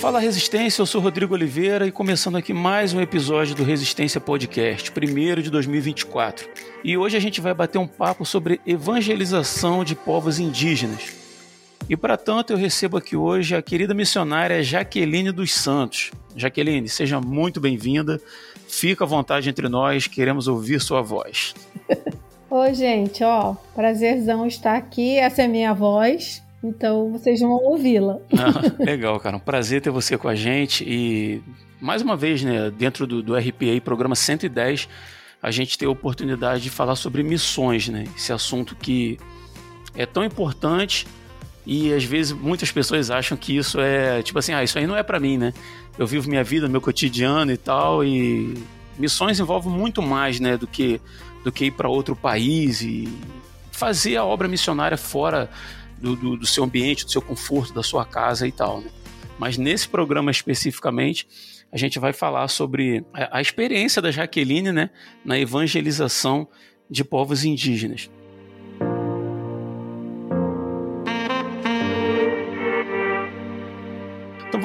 Fala Resistência, eu sou Rodrigo Oliveira e começando aqui mais um episódio do Resistência Podcast, primeiro de 2024. E hoje a gente vai bater um papo sobre evangelização de povos indígenas. E para tanto eu recebo aqui hoje a querida missionária Jaqueline dos Santos. Jaqueline, seja muito bem-vinda. Fica à vontade entre nós, queremos ouvir sua voz. Oi, gente, ó, prazerzão estar aqui. Essa é a minha voz. Então vocês vão ouvi-la. Ah, legal, cara. Um prazer ter você com a gente. E mais uma vvez, né, dentro do, do RPA, programa 110, a gente tem a oportunidade de falar sobre missões, né? Esse assunto que é tão importante e às vezes muitas pessoas acham que isso é tipo assim, ah, isso aí não é para mim, né? Eu vivo minha vida, meu cotidiano e tal, e missões envolvem muito mais, né, do que do que ir para outro país e fazer a obra missionária fora do, do, do, seu ambiente, do seu conforto, da sua casa e tal. Né? Mas nesse programa especificamente, a gente vai falar sobre a, a experiência da Jaqueline né, na evangelização de povos indígenas.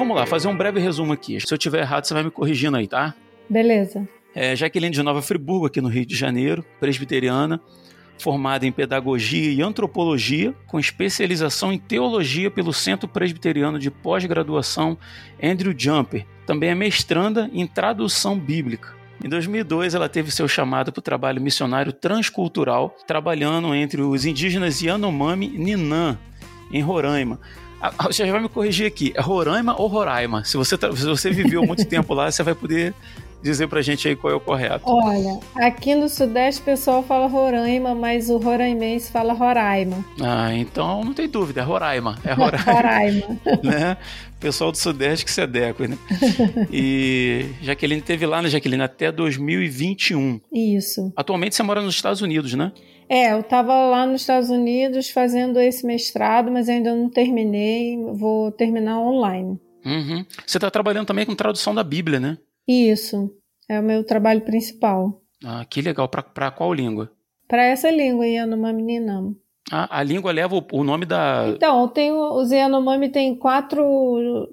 Vamos lá, fazer um breve resumo aqui. Se eu tiver errado, você vai me corrigindo aí, tá? Beleza. É, Jaqueline de Nova Friburgo, aqui no Rio de Janeiro, presbiteriana, formada em Pedagogia e Antropologia, com especialização em Teologia pelo Centro Presbiteriano de Pós-Graduação Andrew Jumper. Também é mestranda em Tradução Bíblica. Em 2002, ela teve seu chamado para o trabalho missionário transcultural, trabalhando entre os indígenas Yanomami e Ninã, em Roraima. Você já vai me corrigir aqui, é Roraima ou Roraima? Se você, se você viveu muito tempo lá, você vai poder dizer pra gente aí qual é o correto. Olha, aqui no Sudeste o pessoal fala Roraima, mas o roraimense fala Roraima. Ah, então não tem dúvida, é Roraima. É Roraima. Roraima. né? Pessoal do Sudeste que se adequa, né? E Jaqueline teve lá, né, Jaqueline, até 2021. Isso. Atualmente você mora nos Estados Unidos, né? É, eu estava lá nos Estados Unidos fazendo esse mestrado, mas ainda não terminei. Vou terminar online. Uhum. Você está trabalhando também com tradução da Bíblia, né? Isso, é o meu trabalho principal. Ah, que legal. Para qual língua? Para essa língua, Yanomami Ninam. Ah, a língua leva o, o nome da. Então, tem, os Yanomami tem quatro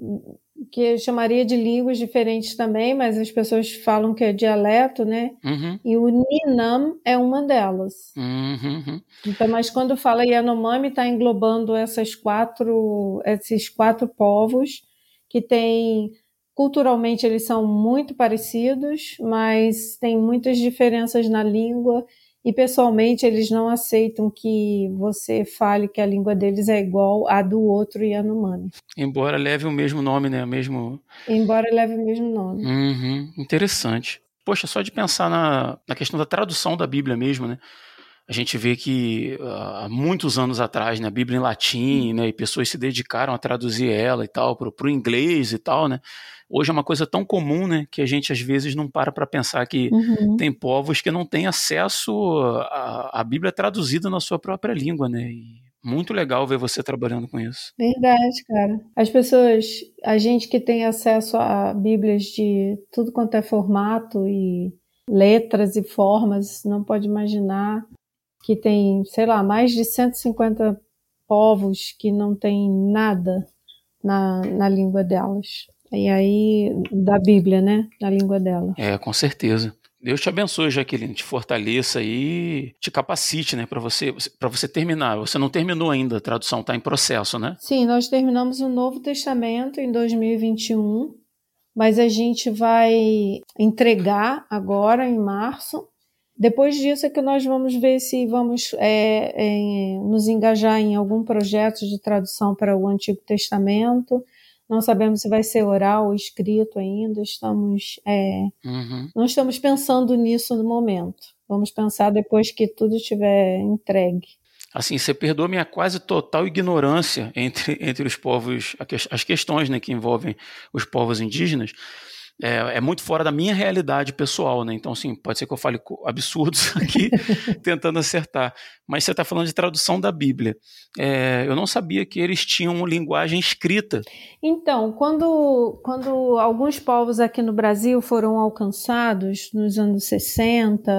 que eu chamaria de línguas diferentes também, mas as pessoas falam que é dialeto, né? Uhum. E o Ninam é uma delas. Uhum. Então, mas quando fala Yanomami, está englobando essas quatro, esses quatro povos que têm Culturalmente eles são muito parecidos, mas tem muitas diferenças na língua e pessoalmente eles não aceitam que você fale que a língua deles é igual à do outro Yanomami. Embora leve o mesmo nome, né? O mesmo... Embora leve o mesmo nome. Uhum, interessante. Poxa, só de pensar na, na questão da tradução da Bíblia mesmo, né? A gente vê que uh, há muitos anos atrás, né, a Bíblia em latim, né, e pessoas se dedicaram a traduzir ela e tal para o inglês e tal, né? Hoje é uma coisa tão comum, né, que a gente às vezes não para para pensar que uhum. tem povos que não têm acesso à, Bíblia traduzida na sua própria língua, né? E muito legal ver você trabalhando com isso. Verdade, cara. As pessoas, a gente que tem acesso a Bíblias de tudo quanto é formato e letras e formas, não pode imaginar que tem, sei lá, mais de 150 povos que não tem nada na, na língua delas. E aí, da Bíblia, né? Na língua dela. É, com certeza. Deus te abençoe, Jaqueline, te fortaleça e te capacite, né, para você para você terminar. Você não terminou ainda, a tradução está em processo, né? Sim, nós terminamos o Novo Testamento em 2021, mas a gente vai entregar agora em março. Depois disso é que nós vamos ver se vamos é, é, nos engajar em algum projeto de tradução para o Antigo Testamento não sabemos se vai ser oral ou escrito ainda. Estamos, é, uhum. não estamos pensando nisso no momento. Vamos pensar depois que tudo estiver entregue. Assim, você perdoa minha quase total ignorância entre, entre os povos, as questões né, que envolvem os povos indígenas, é, é, muito fora da minha realidade pessoal, né? Então, assim, pode ser que eu fale absurdos aqui, tentando acertar. Mas você está falando de tradução da Bíblia. É, eu não sabia que eles tinham linguagem escrita. Então, quando, quando alguns povos aqui no Brasil foram alcançados nos anos 60,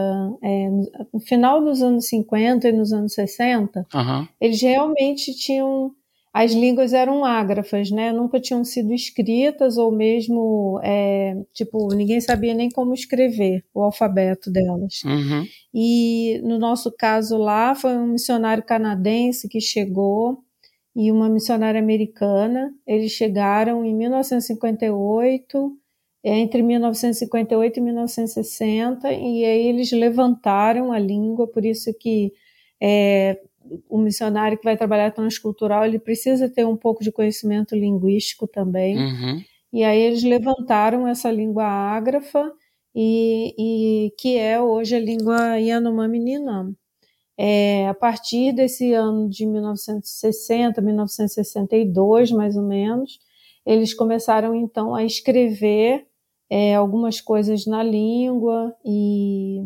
é, no final dos anos 50 e nos anos 60, uhum. eles realmente tinham as línguas eram ágrafas, né? Nunca tinham sido escritas ou mesmo, é, tipo, ninguém sabia nem como escrever o alfabeto delas. Uhum. E no nosso caso lá foi um missionário canadense que chegou e uma missionária americana. Eles chegaram em 1958, entre 1958 e 1960, e aí eles levantaram a língua, por isso que é, o missionário que vai trabalhar transcultural, ele precisa ter um pouco de conhecimento linguístico também. Uhum. E aí eles levantaram essa língua ágrafa, e, e que é hoje a língua Yanomami Ninam. É, a partir desse ano de 1960, 1962, mais ou menos, eles começaram então a escrever é, algumas coisas na língua e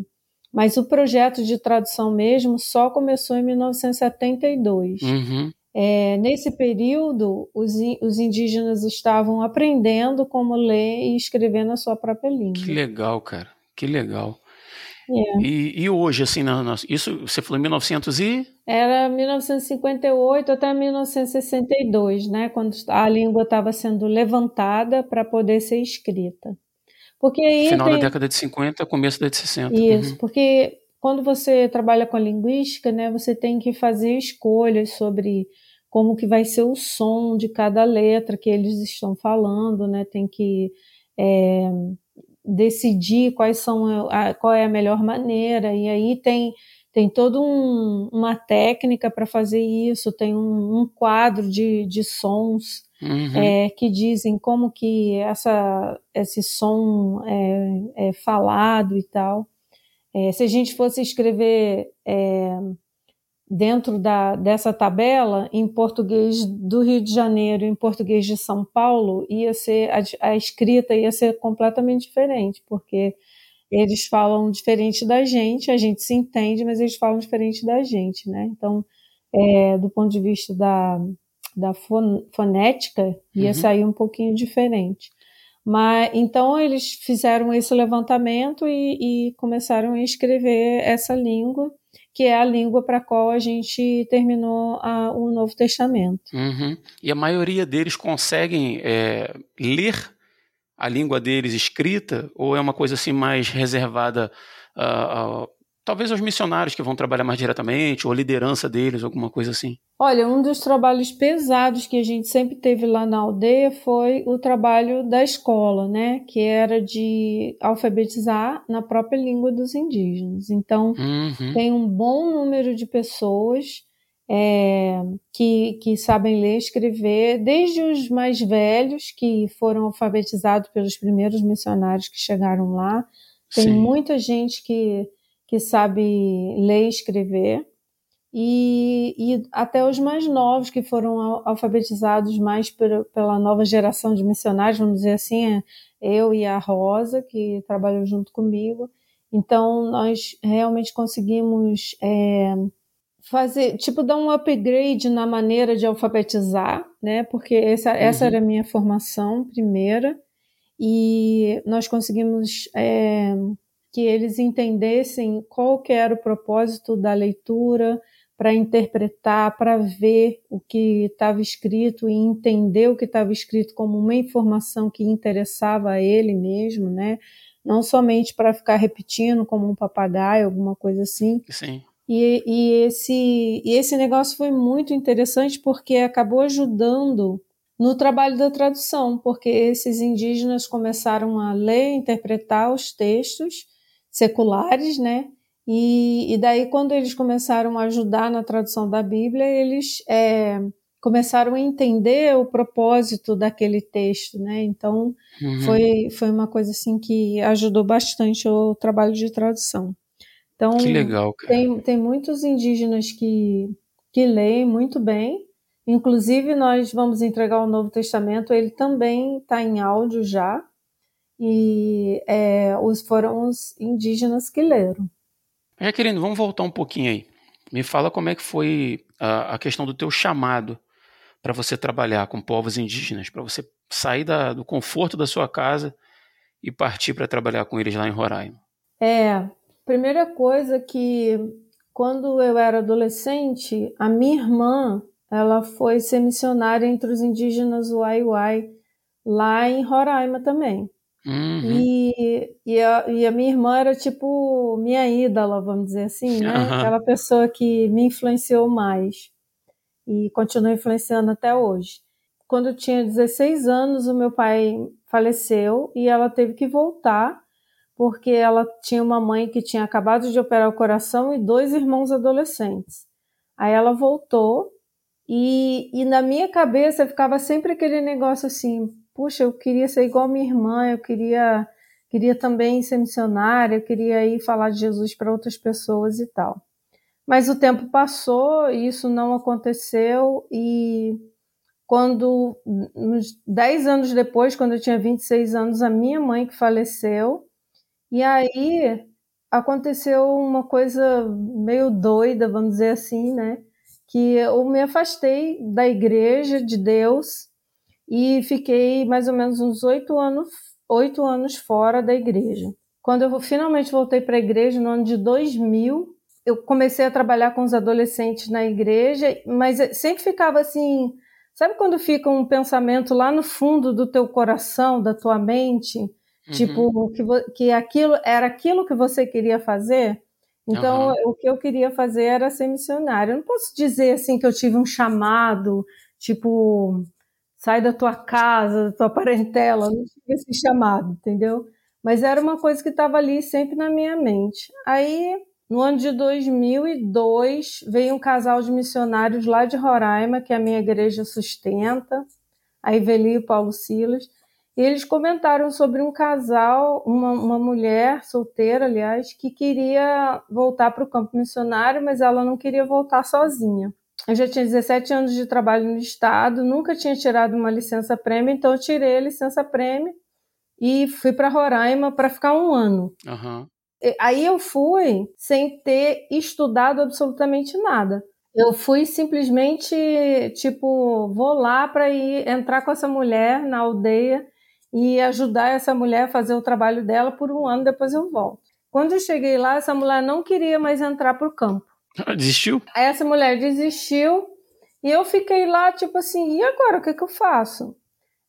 mas o projeto de tradução mesmo só começou em 1972. Uhum. É, nesse período, os, os, indígenas estavam aprendendo como ler e escrever na sua própria língua. Que legal, cara. Que legal. É. E, e, hoje, assim, na, na, isso você falou em 1900 e... Era 1958 até 1962, né? Quando a língua estava sendo levantada para poder ser escrita. Porque aí Final tem... da década de 50, começo da década de 60. Isso, uhum. porque quando você trabalha com a linguística, né, você tem que fazer escolhas sobre como que vai ser o som de cada letra que eles estão falando, né? Tem que é, decidir quais são a, qual é a melhor maneira e aí tem tem toda um, uma técnica para fazer isso, tem um, um quadro de, de sons uhum. é, que dizem como que essa, esse som é, é falado e tal. É, se a gente fosse escrever é, dentro da, dessa tabela, em português do Rio de Janeiro, em português de São Paulo, ia ser a, a escrita ia ser completamente diferente, porque eles falam diferente da gente, a gente se entende, mas eles falam diferente da gente, né? Então, é, do ponto de vista da, da fonética ia uhum. sair um pouquinho diferente. Mas então eles fizeram esse levantamento e, e começaram a escrever essa língua, que é a língua para a qual a gente terminou a, o Novo Testamento. Uhum. E a maioria deles conseguem é, ler a língua deles escrita ou é uma coisa assim mais reservada uh, talvez aos missionários que vão trabalhar mais diretamente, ou a liderança deles, alguma coisa assim? Olha, um dos trabalhos pesados que a gente sempre teve lá na aldeia foi o trabalho da escola, né? Que era de alfabetizar na própria língua dos indígenas. Então, uhum. tem um bom número de pessoas é, que, que sabem ler e escrever, desde os mais velhos, que foram alfabetizados pelos primeiros missionários que chegaram lá. Tem Sim. muita gente que que sabe ler e escrever, e, e até os mais novos que foram alfabetizados mais pela, pela nova geração de missionários, vamos dizer assim, é eu e a Rosa, que trabalhou junto comigo. Então, nós realmente conseguimos é, fazer, tipo, dar um upgrade na maneira de alfabetizar, né? Porque essa, uhum. essa era a minha formação primeira, e nós conseguimos é, que eles entendessem qual que era o propósito da leitura, para interpretar, para ver o que estava escrito e entender o que estava escrito como uma informação que interessava a ele mesmo, né? Não somente para ficar repetindo como um papagaio, alguma coisa assim. Sim. E, e, esse, e esse negócio foi muito interessante porque acabou ajudando no trabalho da tradução, porque esses indígenas começaram a ler, interpretar os textos seculares, né? E, e daí, quando eles começaram a ajudar na tradução da Bíblia, eles é, começaram a entender o propósito daquele texto, né? Então, uhum. foi, foi uma coisa assim que ajudou bastante o trabalho de tradução. Então, que legal, cara. Tem, tem muitos indígenas que, que leem muito bem. Inclusive, nós vamos entregar o Novo Testamento, ele também está em áudio já. e é, os foram os indígenas que leram. Jaqueline, vamos voltar um pouquinho aí. Me fala como é que foi a, a questão do teu chamado para você trabalhar com povos indígenas, para você sair da, do conforto da sua casa e partir para trabalhar com eles lá em Roraima. É, primeira coisa que quando eu era adolescente, a minha irmã, ela foi ser missionária entre os indígenas Uai lá em Roraima também. Uhum. E, e, a, e a minha irmã era tipo minha ídola, vamos dizer assim, né? Uhum. Aquela pessoa que me influenciou mais e continua influenciando até hoje. Quando eu tinha 16 anos, o meu pai faleceu e ela teve que voltar porque ela tinha uma mãe que tinha acabado de operar o coração e dois irmãos adolescentes. Aí ela voltou e, e na minha cabeça ficava sempre aquele negócio assim: puxa, eu queria ser igual minha irmã, eu queria, queria também ser missionária, eu queria ir falar de Jesus para outras pessoas e tal. Mas o tempo passou e isso não aconteceu e quando, uns 10 anos depois, quando eu tinha 26 anos, a minha mãe que faleceu, e aí aconteceu uma coisa meio doida, vamos dizer assim, né? Que eu me afastei da igreja de Deus e fiquei mais ou menos uns oito anos, oito anos fora da igreja. Quando eu finalmente voltei para a igreja, no ano de 2000, eu comecei a trabalhar com os adolescentes na igreja, mas sempre ficava assim, sabe quando fica um pensamento lá no fundo do teu coração, da tua mente, uhum. tipo que, que aquilo era aquilo que você queria fazer? Então, uhum. o que eu queria fazer era ser missionário. Eu não posso dizer assim que eu tive um chamado, tipo, sai da tua casa, da tua parentela, não tive esse chamado, entendeu? Mas era uma coisa que estava ali sempre na minha mente. Aí no ano de 2002, veio um casal de missionários lá de Roraima, que a minha igreja sustenta, a Iveli e o Paulo Silas, e eles comentaram sobre um casal, uma, uma mulher solteira, aliás, que queria voltar para o campo missionário, mas ela não queria voltar sozinha. Eu já tinha 17 anos de trabalho no Estado, nunca tinha tirado uma licença prêmio, então eu tirei a licença prêmio e fui para Roraima para ficar um ano. Uhum. Aí eu fui sem ter estudado absolutamente nada. Eu fui simplesmente, tipo, vou lá para ir entrar com essa mulher na aldeia e ajudar essa mulher a fazer o trabalho dela por um ano, depois eu volto. Quando eu cheguei lá, essa mulher não queria mais entrar para o campo. Ah, desistiu? Essa mulher desistiu e eu fiquei lá, tipo assim, e agora o que, que eu faço?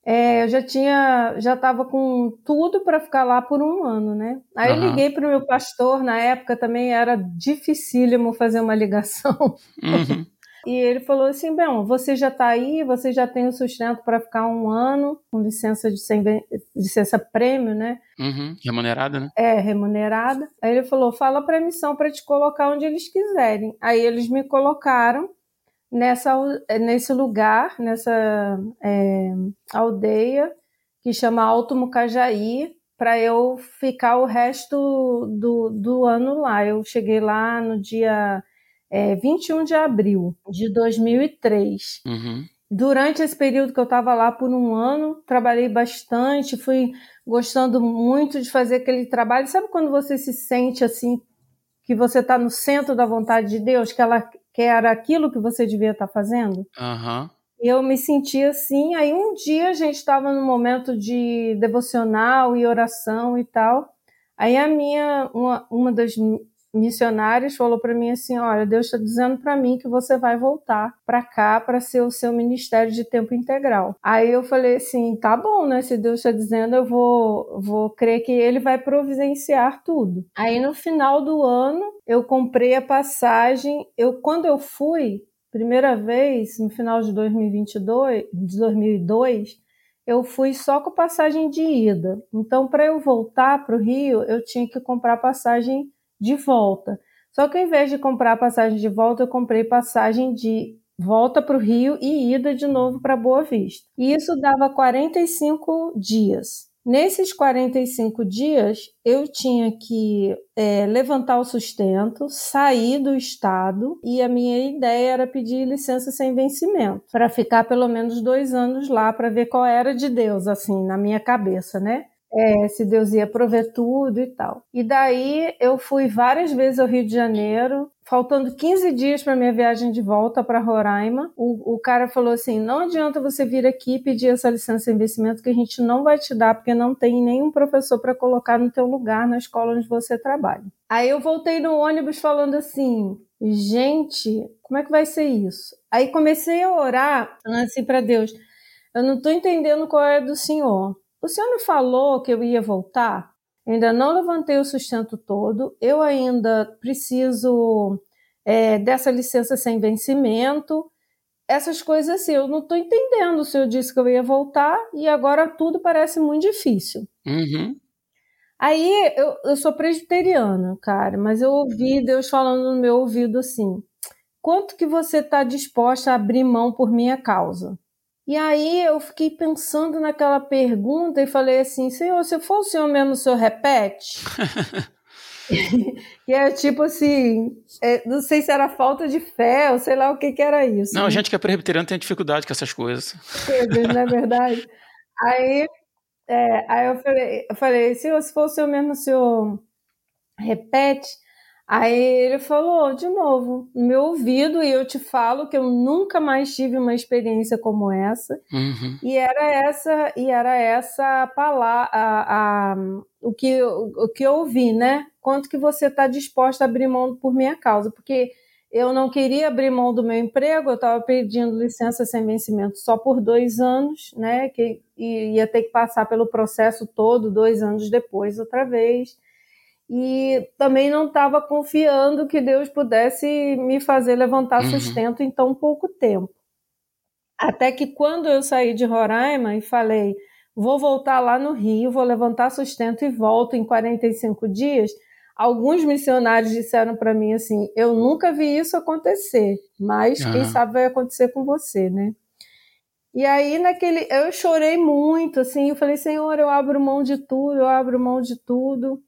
É, eu já tinha, já estava com tudo para ficar lá por um ano, né? Aí uhum. eu liguei para o meu pastor, na época também era dificílimo fazer uma ligação. Uhum. E ele falou assim: Bem, você já está aí, você já tem o sustento para ficar um ano, com licença de sem, licença prêmio, né? Uhum. Remunerada, né? É, remunerada. Aí ele falou: fala para a missão para te colocar onde eles quiserem. Aí eles me colocaram nessa, nesse lugar, nessa é, aldeia que chama Alto Mucajaí, para eu ficar o resto do, do ano lá. Eu cheguei lá no dia é, 21 de abril de 2003. Uhum. Durante esse período que eu estava lá por um ano, trabalhei bastante, fui gostando muito de fazer aquele trabalho. Sabe quando você se sente assim, que você está no centro da vontade de Deus, que ela que era aquilo que você devia estar tá fazendo. Uhum. Eu me senti assim. Aí um dia a gente estava no momento de devocional e oração e tal. Aí a minha, uma, uma das missionários falou para mim assim: Olha, Deus está dizendo para mim que você vai voltar para cá para ser o seu ministério de tempo integral. Aí eu falei assim: Tá bom, né? Se Deus está dizendo, eu vou, vou crer que Ele vai providenciar tudo. Aí no final do ano eu comprei a passagem. Eu quando eu fui primeira vez no final de 2022, de 2002 eu fui só com passagem de ida. Então, para eu voltar para o Rio, eu tinha que comprar passagem de volta. Só que ao invés de comprar passagem de volta, eu comprei passagem de volta para o Rio e ida de novo para Boa Vista. E isso dava 45 dias. Nesses 45 dias, eu tinha que é, levantar o sustento, sair do estado e a minha ideia era pedir licença sem vencimento para ficar pelo menos dois anos lá para ver qual era de Deus, assim, na minha cabeça, né? É, se Deus ia prover tudo e tal. E daí eu fui várias vezes ao Rio de Janeiro, faltando 15 dias para minha viagem de volta para Roraima. O, o cara falou assim: não adianta você vir aqui e pedir essa licença de investimento que a gente não vai te dar, porque não tem nenhum professor para colocar no teu lugar na escola onde você trabalha. Aí eu voltei no ônibus falando assim: gente, como é que vai ser isso? Aí comecei a orar assim para Deus. Eu não estou entendendo qual é do Senhor. O senhor me falou que eu ia voltar? Ainda não levantei o sustento todo, eu ainda preciso é, dessa licença sem vencimento, essas coisas assim. Eu não estou entendendo. O senhor disse que eu ia voltar e agora tudo parece muito difícil. Uhum. Aí eu, eu sou presbiteriana, cara, mas eu ouvi Deus falando no meu ouvido assim: quanto que você está disposta a abrir mão por minha causa? E aí eu fiquei pensando naquela pergunta e falei assim, Senhor, se for o Senhor mesmo, o Senhor repete? que é tipo assim, é, não sei se era falta de fé ou sei lá o que, que era isso. Não, a gente que é presbiteriano tem dificuldade com essas coisas. não é verdade? aí, é, aí eu falei, eu falei, Senhor, se for o Senhor mesmo, o Senhor repete? Aí ele falou de novo no meu ouvido e eu te falo que eu nunca mais tive uma experiência como essa. Uhum. E era essa e era essa palavra a, a, o que o que eu ouvi, né? Quanto que você está disposta a abrir mão por minha causa? Porque eu não queria abrir mão do meu emprego, eu estava pedindo licença sem vencimento só por dois anos, né? Que ia ter que passar pelo processo todo dois anos depois outra vez e também não estava confiando que Deus pudesse me fazer levantar uhum. sustento em tão pouco tempo. Até que quando eu saí de Roraima e falei, vou voltar lá no Rio, vou levantar sustento e volto em 45 dias, alguns missionários disseram para mim assim: eu nunca vi isso acontecer, mas uhum. quem sabe vai acontecer com você, né? E aí naquele, eu chorei muito, assim, eu falei: Senhor, eu abro mão de tudo, eu abro mão de tudo.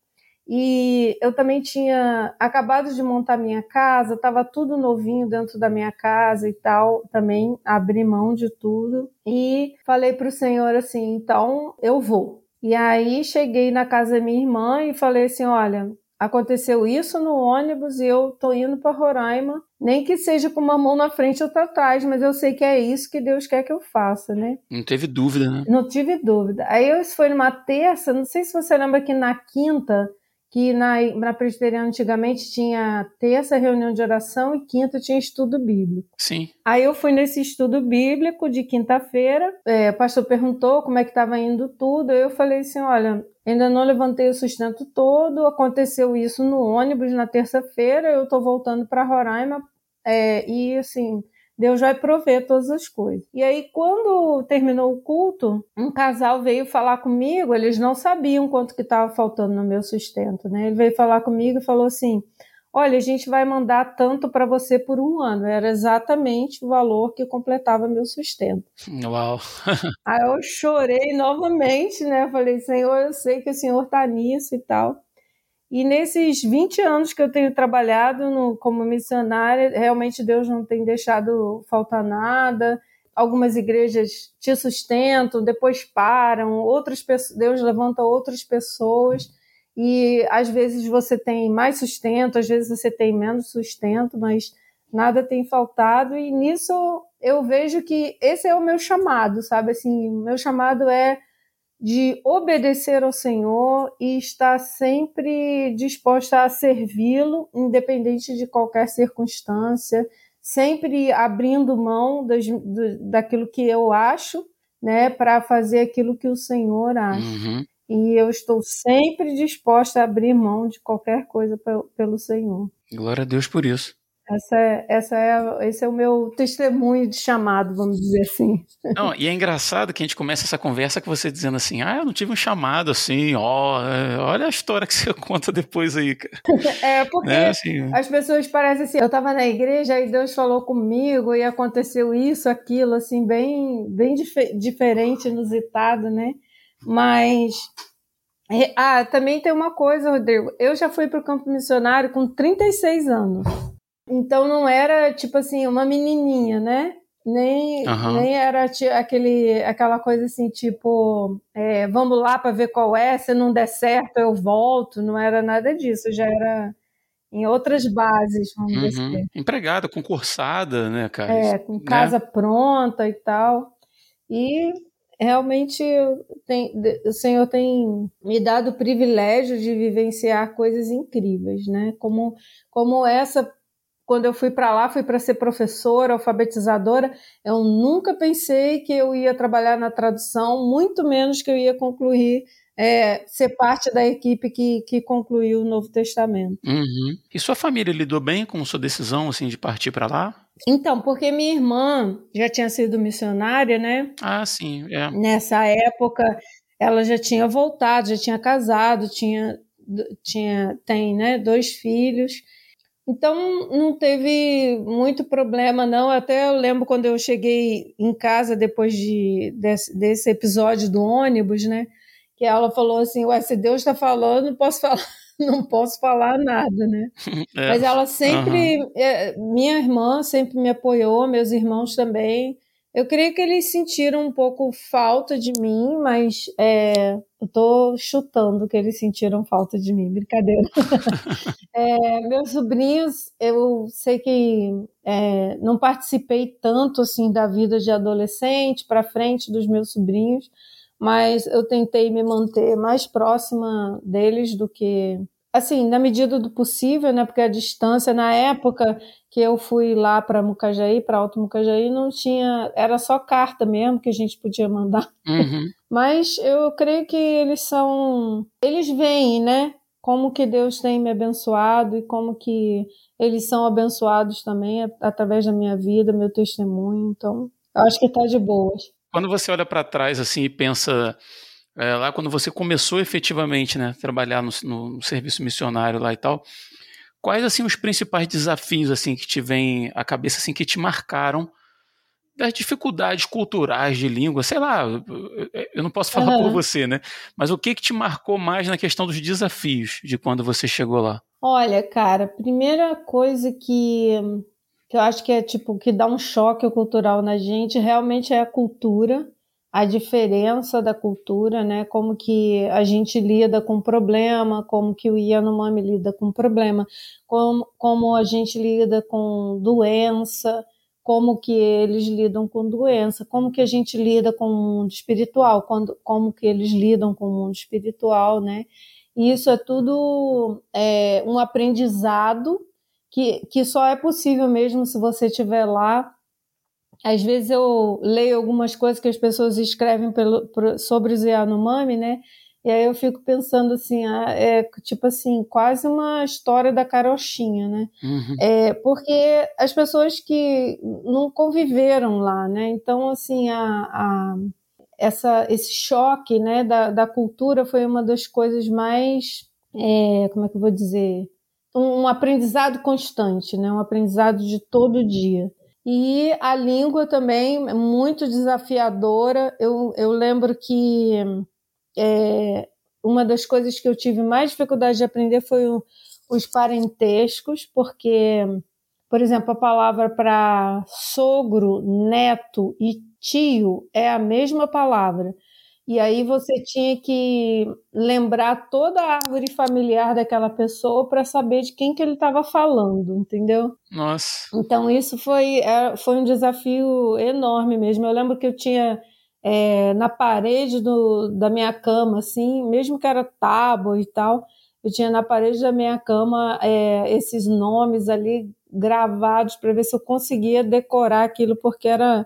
E eu também tinha acabado de montar minha casa, estava tudo novinho dentro da minha casa e tal. Também abri mão de tudo e falei para o Senhor assim: então eu vou. E aí cheguei na casa da minha irmã e falei assim: olha, aconteceu isso no ônibus e eu tô indo para Roraima, nem que seja com uma mão na frente e outra atrás, mas eu sei que é isso que Deus quer que eu faça, né? Não teve dúvida, né? Não tive dúvida. Aí isso foi numa terça, não sei se você lembra que na quinta que na, na presbiteriana antigamente tinha terça reunião de oração e quinta tinha estudo bíblico. Sim. Aí eu fui nesse estudo bíblico de quinta-feira, é, o pastor perguntou como é que estava indo tudo, eu falei assim, olha, ainda não levantei o sustento todo, aconteceu isso no ônibus na terça-feira, eu estou voltando para Roraima, é, e assim, Deus vai prover todas as coisas. E aí, quando terminou o culto, um casal veio falar comigo, eles não sabiam quanto que estava faltando no meu sustento, né? Ele veio falar comigo e falou assim: Olha, a gente vai mandar tanto para você por um ano. Era exatamente o valor que completava meu sustento. Uau! Aí eu chorei novamente, né? Falei, Senhor, eu sei que o Senhor está nisso e tal. E nesses 20 anos que eu tenho trabalhado no, como missionária, realmente Deus não tem deixado faltar nada. Algumas igrejas te sustentam, depois param, outras pessoas, Deus levanta outras pessoas e às vezes você tem mais sustento, às vezes você tem menos sustento, mas nada tem faltado e nisso eu vejo que esse é o meu chamado, sabe? Assim, o meu chamado é de obedecer ao Senhor e estar sempre disposta a servi-lo, independente de qualquer circunstância, sempre abrindo mão das, do, daquilo que eu acho, né, para fazer aquilo que o Senhor acha. Uhum. E eu estou sempre disposta a abrir mão de qualquer coisa pelo Senhor. Glória a Deus por isso. Essa é, essa é, esse é o meu testemunho de chamado, vamos dizer assim. Não, e é engraçado que a gente começa essa conversa com você dizendo assim: ah, eu não tive um chamado assim, ó, é, olha a história que você conta depois aí, cara. É, porque né? assim, as pessoas parecem assim, eu estava na igreja e Deus falou comigo e aconteceu isso, aquilo, assim, bem, bem dif diferente, inusitado, né? Mas ah, também tem uma coisa, Rodrigo. Eu já fui para o campo missionário com 36 anos. Então não era tipo assim, uma menininha, né? nem, uhum. nem era aquele, aquela coisa assim, tipo, é, vamos lá para ver qual é, se não der certo eu volto, não era nada disso, já era em outras bases, vamos uhum. dizer. Empregada, concursada, né, cara? É, com né? casa né? pronta e tal. E realmente tem, o Senhor tem me dado o privilégio de vivenciar coisas incríveis, né? Como, como essa quando eu fui para lá, fui para ser professora, alfabetizadora. Eu nunca pensei que eu ia trabalhar na tradução, muito menos que eu ia concluir, é, ser parte da equipe que, que concluiu o Novo Testamento. Uhum. E sua família lidou bem com sua decisão assim de partir para lá? Então, porque minha irmã já tinha sido missionária, né? Ah, sim. É. Nessa época, ela já tinha voltado, já tinha casado, tinha, tinha tem, né, dois filhos. Então não teve muito problema, não. Até eu lembro quando eu cheguei em casa depois de, desse, desse episódio do ônibus, né? Que ela falou assim: Ué, se Deus está falando, não posso falar, não posso falar nada, né? É. Mas ela sempre, uhum. minha irmã sempre me apoiou, meus irmãos também. Eu creio que eles sentiram um pouco falta de mim, mas é, eu tô chutando que eles sentiram falta de mim, brincadeira. é, meus sobrinhos, eu sei que é, não participei tanto assim da vida de adolescente para frente dos meus sobrinhos, mas eu tentei me manter mais próxima deles do que assim, na medida do possível, né? Porque a distância na época que eu fui lá para Mucajaí, para Alto Mucajaí, não tinha, era só carta mesmo que a gente podia mandar. Uhum. Mas eu creio que eles são, eles veem, né? Como que Deus tem me abençoado e como que eles são abençoados também através da minha vida, meu testemunho. Então, eu acho que está de boas. Quando você olha para trás assim e pensa é, lá quando você começou efetivamente, né, trabalhar no, no, serviço missionário lá e tal, quais assim os principais desafios assim que te vêm à cabeça assim que te marcaram das dificuldades culturais de língua, sei lá, eu não posso falar uhum. por você, né? Mas o que que te marcou mais na questão dos desafios de quando você chegou lá? Olha, cara, primeira coisa que que eu acho que é tipo que dá um choque cultural na gente realmente é a cultura a diferença da cultura, né? Como que a gente lida com problema, como que o Yanomami lida com problema, como, como a gente lida com doença, como que eles lidam com doença, como que a gente lida com o mundo espiritual, quando, como que eles lidam com o mundo espiritual, né? E isso é tudo é, um aprendizado que, que só é possível mesmo se você estiver lá às vezes eu leio algumas coisas que as pessoas escrevem pelo, sobre os Yanomami, né? E aí eu fico pensando assim, ah, é tipo assim, quase uma história da carochinha, né? Uhum. É, porque as pessoas que não conviveram lá, né? Então, assim, a, a, essa, esse choque né, da, da cultura foi uma das coisas mais, é, como é que eu vou dizer? Um, um aprendizado constante, né? Um aprendizado de todo dia. E a língua também é muito desafiadora. Eu, eu lembro que é, uma das coisas que eu tive mais dificuldade de aprender foi o, os parentescos, porque, por exemplo, a palavra para sogro, neto e tio é a mesma palavra. E aí você tinha que lembrar toda a árvore familiar daquela pessoa para saber de quem que ele estava falando, entendeu? Nossa. Então isso foi, é, foi um desafio enorme mesmo. Eu lembro que eu tinha é, na parede do, da minha cama, assim, mesmo que era tábua e tal, eu tinha na parede da minha cama é, esses nomes ali gravados para ver se eu conseguia decorar aquilo, porque era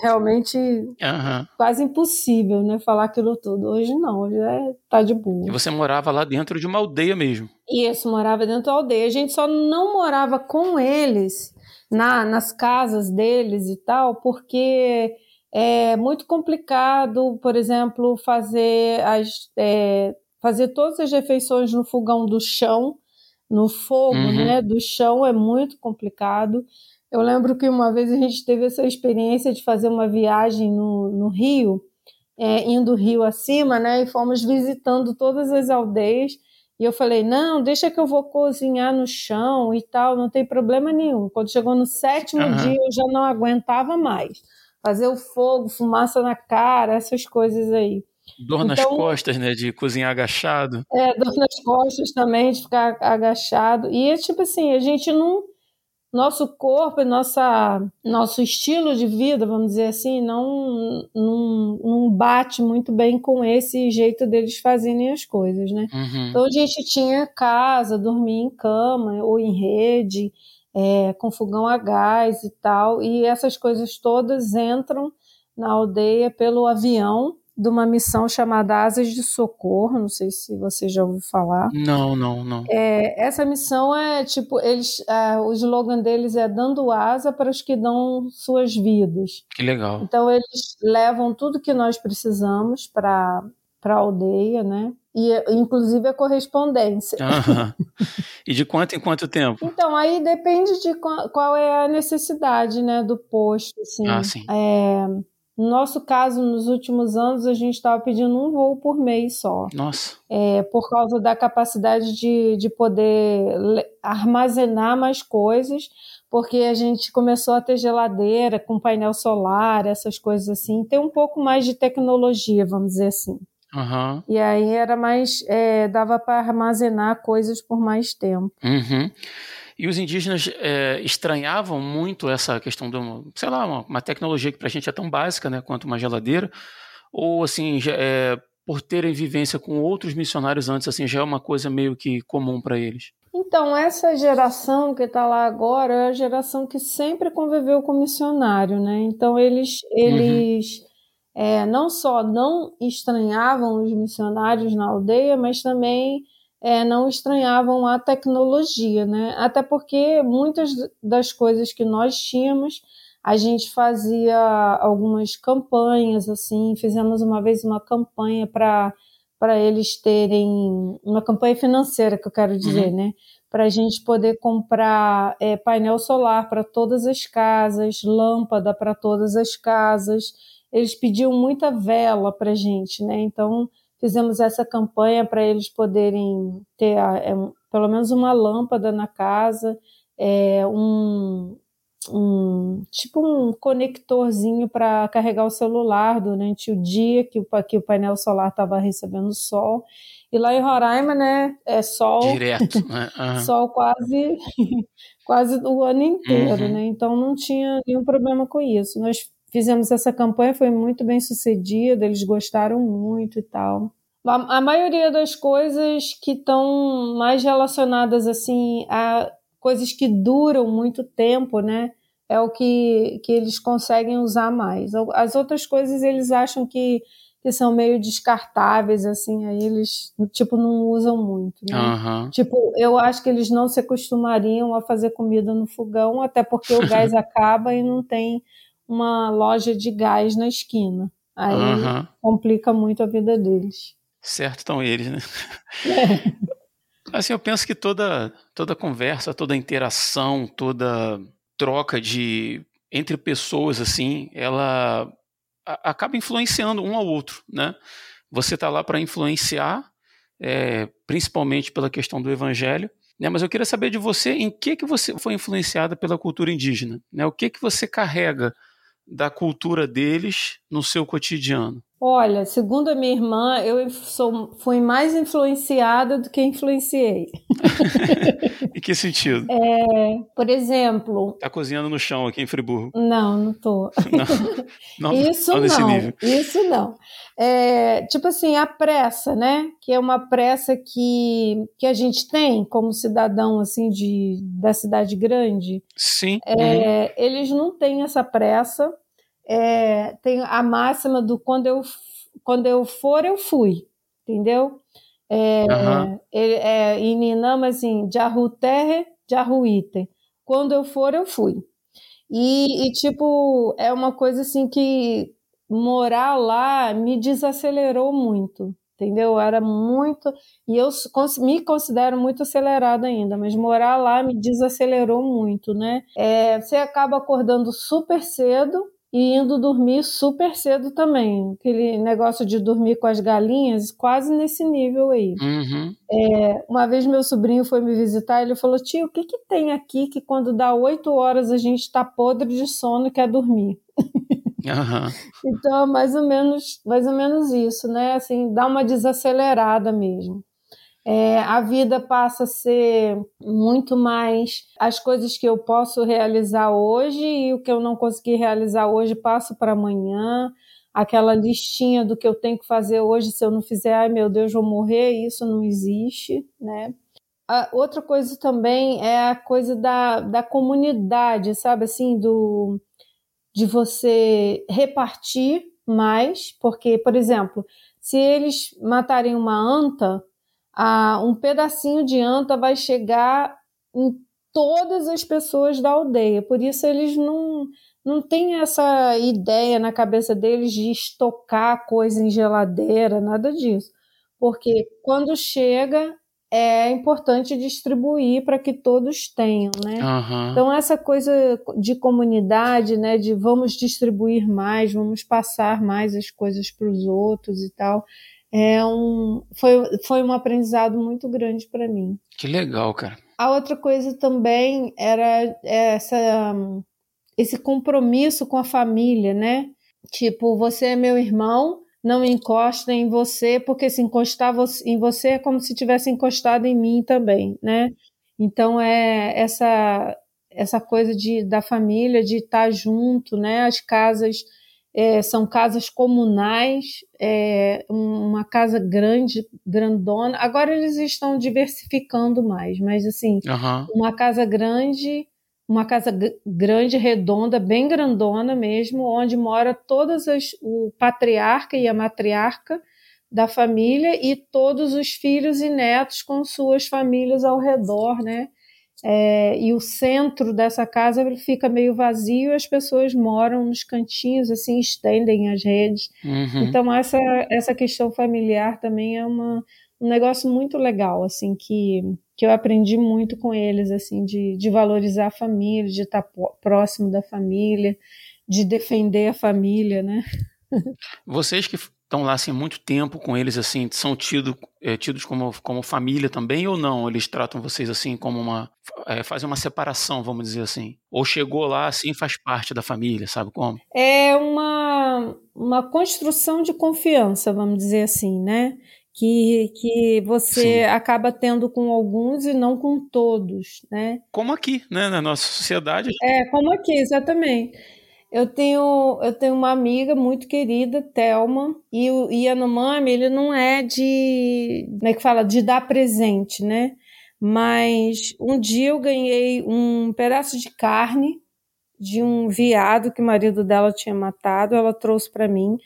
realmente uhum. quase impossível, né, falar aquilo tudo. Hoje não, hoje é, tá de boa. E você morava lá dentro de uma aldeia mesmo? Isso, morava dentro da aldeia. A gente só não morava com eles, na, nas casas deles e tal, porque é muito complicado, por exemplo, fazer as é, fazer todas as refeições no fogão do chão, no fogo, uhum. né, do chão é muito complicado. Eu lembro que uma vez a gente teve essa experiência de fazer uma viagem no, no Rio, é, indo rio acima, né? E fomos visitando todas as aldeias. E eu falei, não, deixa que eu vou cozinhar no chão e tal, não tem problema nenhum. Quando chegou no sétimo uhum. dia, eu já não aguentava mais. Fazer o fogo, fumaça na cara, essas coisas aí. Dor nas então, costas, né? De cozinhar agachado. É, dor nas costas também, de ficar agachado. E é tipo assim, a gente não nosso corpo e nossa, nosso estilo de vida, vamos dizer assim, não, não, não bate muito bem com esse jeito deles fazerem as coisas, né? Uhum. Então a gente tinha casa, dormia em cama ou em rede, é, com fogão a gás e tal, e essas coisas todas entram na aldeia pelo avião de uma missão chamada Asas de Socorro, não sei se você já ouviu falar. Não, não, não. É, essa missão é tipo, eles, é, o slogan deles é dando asa para os que dão suas vidas. Que legal. Então eles levam tudo que nós precisamos para para a aldeia, né? E inclusive a correspondência. E de quanto em quanto tempo? Então, aí depende de qual, qual é a necessidade, né, do posto, assim. Ah, sim. É, no nosso caso, nos últimos anos, a gente estava pedindo um voo por mês só. Nossa. É, por causa da capacidade de, de poder armazenar mais coisas, porque a gente começou a ter geladeira com painel solar, essas coisas assim, ter um pouco mais de tecnologia, vamos dizer assim. Uhum. E aí era mais. É, dava para armazenar coisas por mais tempo. Uhum. E os indígenas é, estranhavam muito essa questão de, uma, sei lá, uma, uma tecnologia que para a gente é tão básica né, quanto uma geladeira, ou assim, já, é, por terem vivência com outros missionários antes, assim, já é uma coisa meio que comum para eles? Então, essa geração que está lá agora é a geração que sempre conviveu com missionário, né? Então, eles, eles uhum. é, não só não estranhavam os missionários na aldeia, mas também é, não estranhavam a tecnologia, né? Até porque muitas das coisas que nós tínhamos, a gente fazia algumas campanhas, assim, fizemos uma vez uma campanha para para eles terem uma campanha financeira, que eu quero dizer, uhum. né? Para a gente poder comprar é, painel solar para todas as casas, lâmpada para todas as casas. Eles pediam muita vela para gente, né? Então fizemos essa campanha para eles poderem ter é, pelo menos uma lâmpada na casa, é, um, um tipo um conectorzinho para carregar o celular durante o dia que o, que o painel solar estava recebendo sol. E lá em Roraima, né, é sol. Direto, né? Uhum. sol quase, quase o ano inteiro, uhum. né? Então não tinha nenhum problema com isso. Nós fizemos essa campanha, foi muito bem sucedida, eles gostaram muito e tal. A, maioria das coisas que estão mais relacionadas assim a coisas que duram muito tempo, né? É o que, que eles conseguem usar mais. As outras coisas eles acham que, que são meio descartáveis, assim, aí eles, tipo, não usam muito, né? Uhum. Tipo, eu acho que eles não se acostumariam a fazer comida no fogão, até porque o gás acaba e não tem uma loja de gás na esquina. Aí uhum. complica muito a vida deles. Certo estão eles, né? É. Assim, eu penso que toda, toda conversa, toda interação, toda troca de entre pessoas, assim, ela a, acaba influenciando um ao outro, né? Você está lá para influenciar, é, principalmente pela questão do evangelho, né? Mas eu queria saber de você, em que que você foi influenciada pela cultura indígena, né? O que que você carrega da cultura deles no seu cotidiano? Olha, segundo a minha irmã, eu sou, fui mais influenciada do que influenciei. em que sentido? É, por exemplo. Tá cozinhando no chão aqui em Friburgo? Não, não tô. Não, não isso não. Isso não. É, tipo assim, a pressa, né? Que é uma pressa que, que a gente tem como cidadão assim de da cidade grande. Sim. É, uhum. Eles não têm essa pressa é, tem a máxima do quando eu, quando eu for, eu fui, entendeu? É, uhum. é, em Ninama, assim, Jahu terre, Jahu ite. Quando eu for, eu fui. E, e, tipo, é uma coisa assim que morar lá me desacelerou muito, entendeu? Era muito. E eu me considero muito acelerada ainda, mas morar lá me desacelerou muito, né? É, você acaba acordando super cedo e indo dormir super cedo também. Aquele negócio de dormir com as galinhas, quase nesse nível aí. Uhum. É, uma vez meu sobrinho foi me visitar, ele falou: Tio, o que, que tem aqui que quando dá oito horas a gente está podre de sono e quer dormir? Uhum. então, mais ou menos, mais ou menos isso, né? Assim, dá uma desacelerada mesmo é, a vida passa a ser muito mais as coisas que eu posso realizar hoje e o que eu não consegui realizar hoje passo para amanhã. Aquela listinha do que eu tenho que fazer hoje, se eu não fizer, ai meu Deus, vou morrer, isso não existe, né? A outra coisa também é a coisa da, da comunidade, sabe assim, do de você repartir mais, porque, por exemplo, se eles matarem uma anta, a, um pedacinho de anta vai chegar em todas as pessoas da aldeia. Por isso eles não, não têm essa ideia na cabeça deles de estocar coisa em geladeira, nada disso. Porque quando chega, é importante distribuir para que todos tenham, né? Uhum. Então essa coisa de comunidade, né, de vamos distribuir mais, vamos passar mais as coisas para os outros e tal, é um, foi, foi um aprendizado muito grande para mim. Que legal, cara. A outra coisa também era essa, esse compromisso com a família, né? Tipo, você é meu irmão, não encosta em você, porque se encostar em você é como se tivesse encostado em mim também, né? Então é essa essa coisa de da família de estar junto, né? As casas é, são casas comunais, é, uma casa grande, grandona. Agora eles estão diversificando mais, mas assim, uhum. uma casa grande, uma casa grande, redonda, bem grandona mesmo, onde mora todas as, o patriarca e a matriarca da família e todos os filhos e netos com suas famílias ao redor, né? É, e o centro dessa casa fica meio vazio, as pessoas moram nos cantinhos, assim, estendem as redes. Uhum. Então, essa, essa questão familiar também é uma, um negócio muito legal, assim, que, que eu aprendi muito com eles, assim, de, de valorizar a família, de estar próximo da família, de defender a família, né? Vocês que estão lá assim muito tempo com eles assim são tido, é, tidos como, como família também ou não eles tratam vocês assim como uma é, fazem uma separação vamos dizer assim ou chegou lá assim faz parte da família sabe como é uma uma construção de confiança vamos dizer assim né que, que você Sim. acaba tendo com alguns e não com todos, né? Como aqui, né? Na nossa sociedade. É, como aqui, exatamente. Eu tenho, eu tenho uma amiga muito querida, Thelma, e o Yanomami, ele não é de, como é que fala, de dar presente, né? Mas um dia eu ganhei um pedaço de carne de um viado que o marido dela tinha matado, ela trouxe para mim,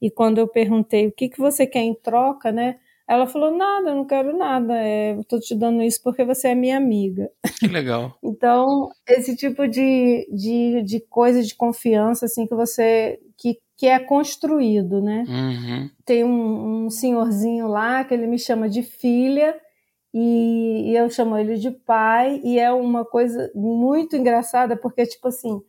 e quando eu perguntei o que, que você quer em troca, né? Ela falou: Nada, eu não quero nada, é, eu tô te dando isso porque você é minha amiga. Que legal. então, esse tipo de, de, de coisa de confiança, assim, que você. que, que é construído, né? Uhum. Tem um, um senhorzinho lá que ele me chama de filha. E, e eu chamo ele de pai, e é uma coisa muito engraçada, porque, tipo assim,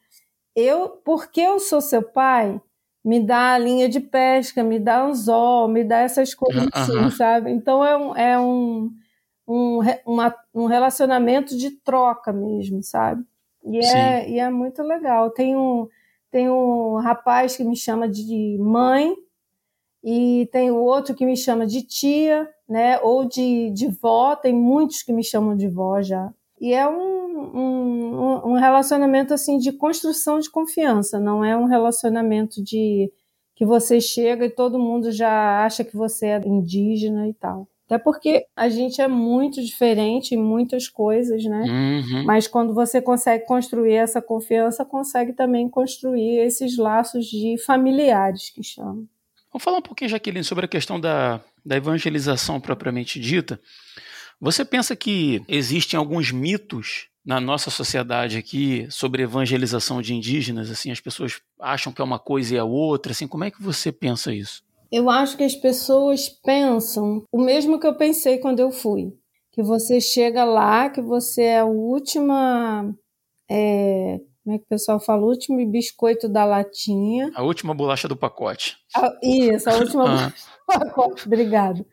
eu, porque eu sou seu pai, me dá a linha de pesca, me dá anzol, me dá essas coisas uh -huh. assim, sabe? Então é um, é um, um, uma, um relacionamento de troca mesmo, sabe? E é, e é muito legal. Tem um, tem um rapaz que me chama de mãe e tem o outro que me chama de tia, né? Ou de, de vó, tem muitos que me chamam de vó já. E é um, um, um relacionamento assim de construção de confiança, não é um relacionamento de que você chega e todo mundo já acha que você é indígena e tal. Até porque a gente é muito diferente em muitas coisas, né? Uhum. Mas quando você consegue construir essa confiança, consegue também construir esses laços de familiares que chamam. Vamos falar um pouquinho, Jaqueline, sobre a questão da, da evangelização propriamente dita. Você pensa que existem alguns mitos na nossa sociedade aqui sobre evangelização de indígenas? Assim, as pessoas acham que é uma coisa e é outra. Assim, como é que você pensa isso? Eu acho que as pessoas pensam o mesmo que eu pensei quando eu fui. Que você chega lá, que você é a última. É, como é que o pessoal fala? O último biscoito da latinha. A última bolacha do pacote. A, isso, a última ah. bolacha do pacote. Obrigado.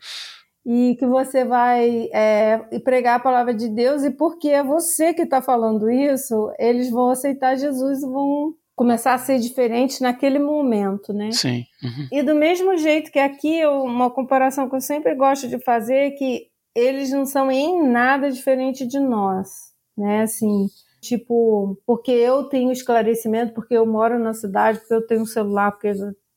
E que você vai é, pregar a palavra de Deus, e porque é você que está falando isso, eles vão aceitar Jesus e vão começar a ser diferentes naquele momento, né? Sim. Uhum. E do mesmo jeito que aqui, uma comparação que eu sempre gosto de fazer é que eles não são em nada diferente de nós, né? Assim, tipo, porque eu tenho esclarecimento, porque eu moro na cidade, porque eu tenho um celular, porque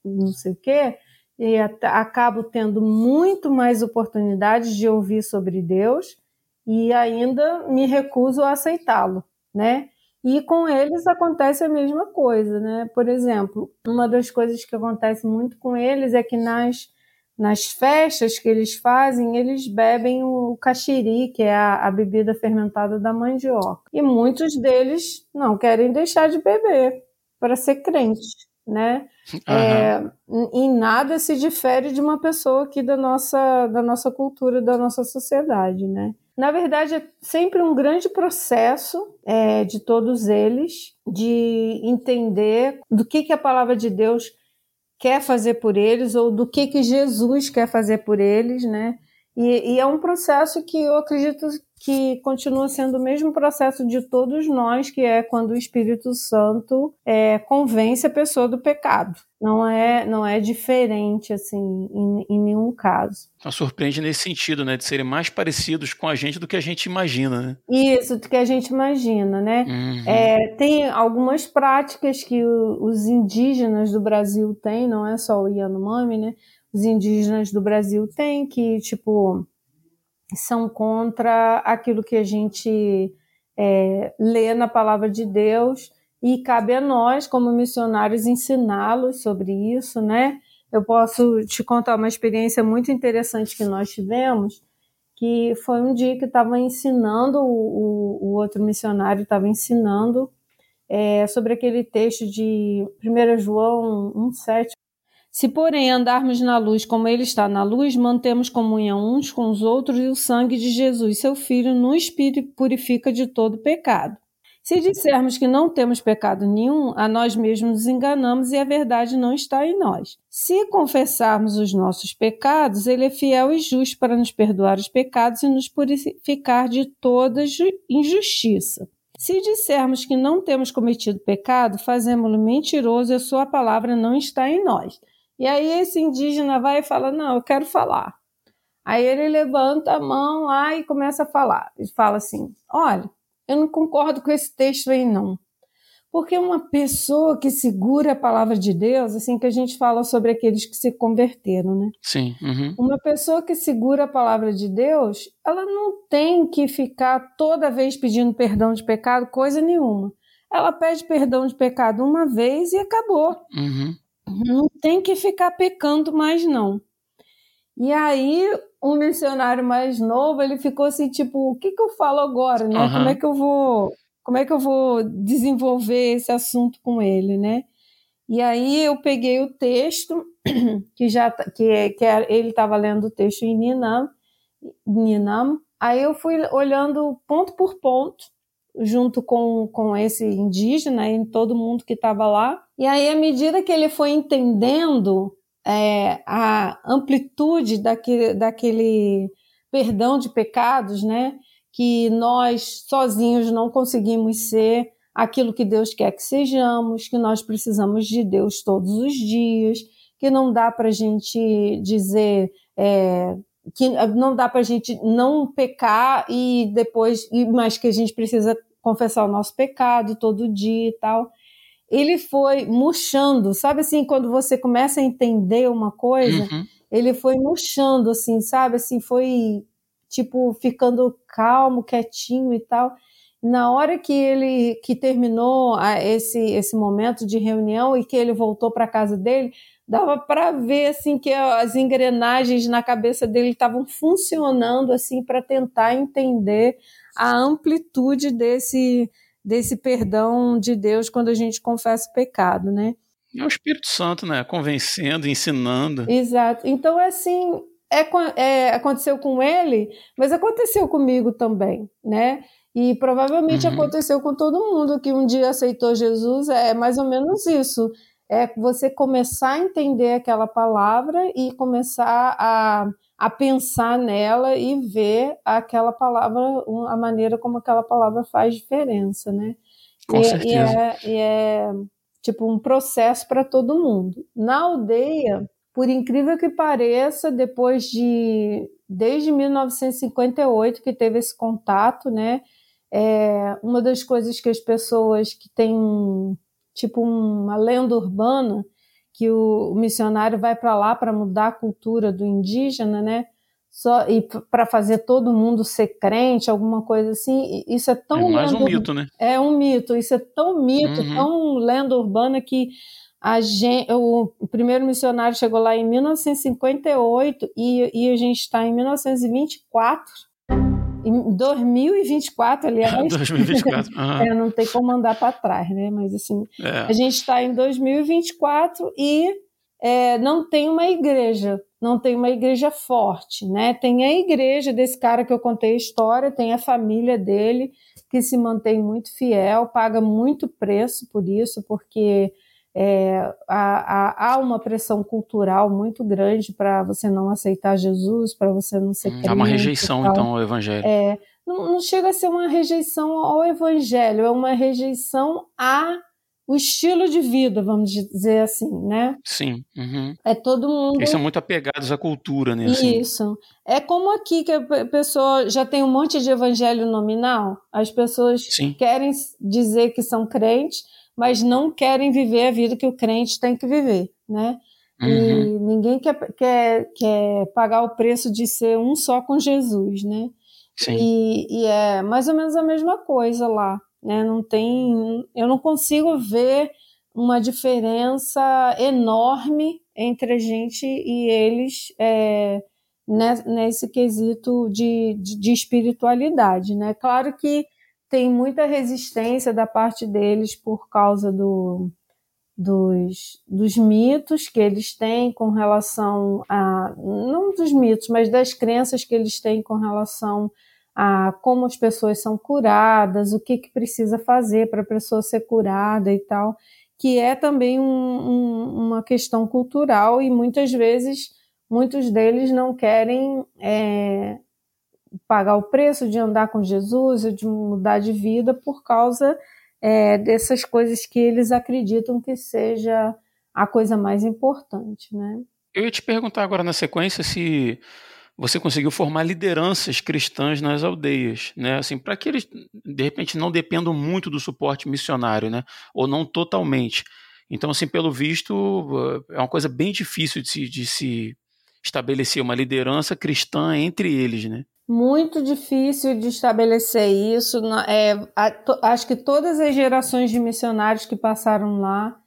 não sei o quê, e acabo tendo muito mais oportunidades de ouvir sobre Deus e ainda me recuso a aceitá-lo, né? E com eles acontece a mesma coisa, né? Por exemplo, uma das coisas que acontece muito com eles é que nas nas festas que eles fazem, eles bebem o caxiri, que é a, a, bebida fermentada da mandioca. E muitos deles não querem deixar de beber para ser crente, né? Uhum. É, em nada se difere de uma pessoa aqui da nossa, da nossa cultura, da nossa sociedade, né? Na verdade, é sempre um grande processo é, de todos eles de entender do que, que a palavra de Deus quer fazer por eles ou do que, que Jesus quer fazer por eles, né? E, e, é um processo que eu acredito que continua sendo o mesmo processo de todos nós, que é quando o Espírito Santo é, convence a pessoa do pecado. Não é, não é diferente, assim, em, em nenhum caso. Então, surpreende nesse sentido, né? De serem mais parecidos com a gente do que a gente imagina, né? Isso, do que a gente imagina, né? Uhum. É, tem algumas práticas que o, os indígenas do Brasil têm, não é só o Yanomami, né? os indígenas do Brasil têm, que, tipo, são contra aquilo que a gente é, lê na palavra de Deus e cabe a nós, como missionários, ensiná-los sobre isso, né? Eu posso te contar uma experiência muito interessante que nós tivemos, que foi um dia que estava ensinando, o, o, outro missionário estava ensinando é, sobre aquele texto de 1 João 1,7, se, porém, andarmos na luz como Ele está na luz, mantemos comunhão uns com os outros e o sangue de Jesus, seu Filho, nos purifica de todo pecado. Se dissermos que não temos pecado nenhum, a nós mesmos nos enganamos e a verdade não está em nós. Se confessarmos os nossos pecados, Ele é fiel e justo para nos perdoar os pecados e nos purificar de toda injustiça. Se dissermos que não temos cometido pecado, fazemos-lo mentiroso e a sua palavra não está em nós. E aí esse indígena vai e fala: Não, eu quero falar. Aí ele levanta a mão lá e começa a falar. Ele fala assim: Olha, eu não concordo com esse texto aí, não. Porque uma pessoa que segura a palavra de Deus, assim que a gente fala sobre aqueles que se converteram, né? Sim. Uhum. Uma pessoa que segura a palavra de Deus, ela não tem que ficar toda vez pedindo perdão de pecado, coisa nenhuma. Ela pede perdão de pecado uma vez e acabou. Uhum. Não tem que ficar pecando mais, não. E aí, um missionário mais novo, ele ficou assim, tipo, o que, que eu falo agora, né? Uhum. Como é que eu vou, como é que eu vou desenvolver esse assunto com ele, né? E aí eu peguei o texto que já que, que ele estava lendo o texto em Ninam, Ninam. Aí eu fui olhando ponto por ponto junto com, com esse indígena e todo mundo que estava lá. E aí, à medida que ele foi entendendo é, a amplitude daquele, daquele perdão de pecados, né? Que nós sozinhos não conseguimos ser aquilo que Deus quer que sejamos, que nós precisamos de Deus todos os dias, que não dá para a gente dizer é, que não dá para a gente não pecar e depois, mas que a gente precisa confessar o nosso pecado todo dia e tal. Ele foi murchando, sabe assim, quando você começa a entender uma coisa, uhum. ele foi murchando, assim, sabe, assim, foi tipo ficando calmo, quietinho e tal. Na hora que ele que terminou esse esse momento de reunião e que ele voltou para casa dele, dava para ver assim que as engrenagens na cabeça dele estavam funcionando assim para tentar entender a amplitude desse, desse perdão de Deus quando a gente confessa o pecado, né? É o Espírito Santo, né? Convencendo, ensinando. Exato. Então, assim, é, é, aconteceu com ele, mas aconteceu comigo também, né? E provavelmente uhum. aconteceu com todo mundo que um dia aceitou Jesus, é mais ou menos isso. É você começar a entender aquela palavra e começar a, a pensar nela e ver aquela palavra, a maneira como aquela palavra faz diferença, né? Com e, certeza. E é, e é tipo um processo para todo mundo. Na aldeia, por incrível que pareça, depois de desde 1958 que teve esse contato, né? É, uma das coisas que as pessoas que têm tipo uma lenda urbana que o, missionário vai para lá para mudar a cultura do indígena, né? Só, e para fazer todo mundo ser crente, alguma coisa assim, isso é tão. É mais um mito, né? É um mito, isso é tão mito, uhum. tão lenda urbana que a gente, o primeiro missionário chegou lá em 1958 e, e a gente está em 1924 em 2024, aliás. 2024. Uhum. é, não tem como andar para trás, né? Mas assim, é. a gente está em 2024 e é, não tem uma igreja, não tem uma igreja forte, né? Tem a igreja desse cara que eu contei a história, tem a família dele que se mantém muito fiel, paga muito preço por isso, porque é, há, há, uma pressão cultural muito grande para você não aceitar Jesus, para você não ser crente. Há uma rejeição, então, ao Evangelho. É, não, não, chega a ser uma rejeição ao Evangelho, é uma rejeição a o estilo de vida, vamos dizer assim, né? Sim. Uhum. É todo mundo. Eles são muito apegados à cultura, né? Assim. Isso. É como aqui que a pessoa já tem um monte de evangelho nominal. As pessoas Sim. querem dizer que são crentes, mas não querem viver a vida que o crente tem que viver, né? Uhum. E ninguém quer, quer, quer pagar o preço de ser um só com Jesus, né? Sim. E, e é mais ou menos a mesma coisa lá, né? Não tem, eu não consigo ver uma diferença enorme entre a gente e eles é, nesse quesito de, de, de espiritualidade, né? Claro que tem muita resistência da parte deles por causa do, dos, dos mitos que eles têm com relação a. Não dos mitos, mas das crenças que eles têm com relação a como as pessoas são curadas, o que, que precisa fazer para a pessoa ser curada e tal, que é também um, um, uma questão cultural e muitas vezes muitos deles não querem é, pagar o preço de andar com Jesus de mudar de vida por causa é, dessas coisas que eles acreditam que seja a coisa mais importante, né? Eu ia te perguntar agora na sequência se você conseguiu formar lideranças cristãs nas aldeias, né? Assim, para que eles de repente não dependam muito do suporte missionário, né? Ou não totalmente. Então, assim, pelo visto, é uma coisa bem difícil de se, de se estabelecer uma liderança cristã entre eles, né? Muito difícil de estabelecer isso. É, acho que todas as gerações de missionários que passaram lá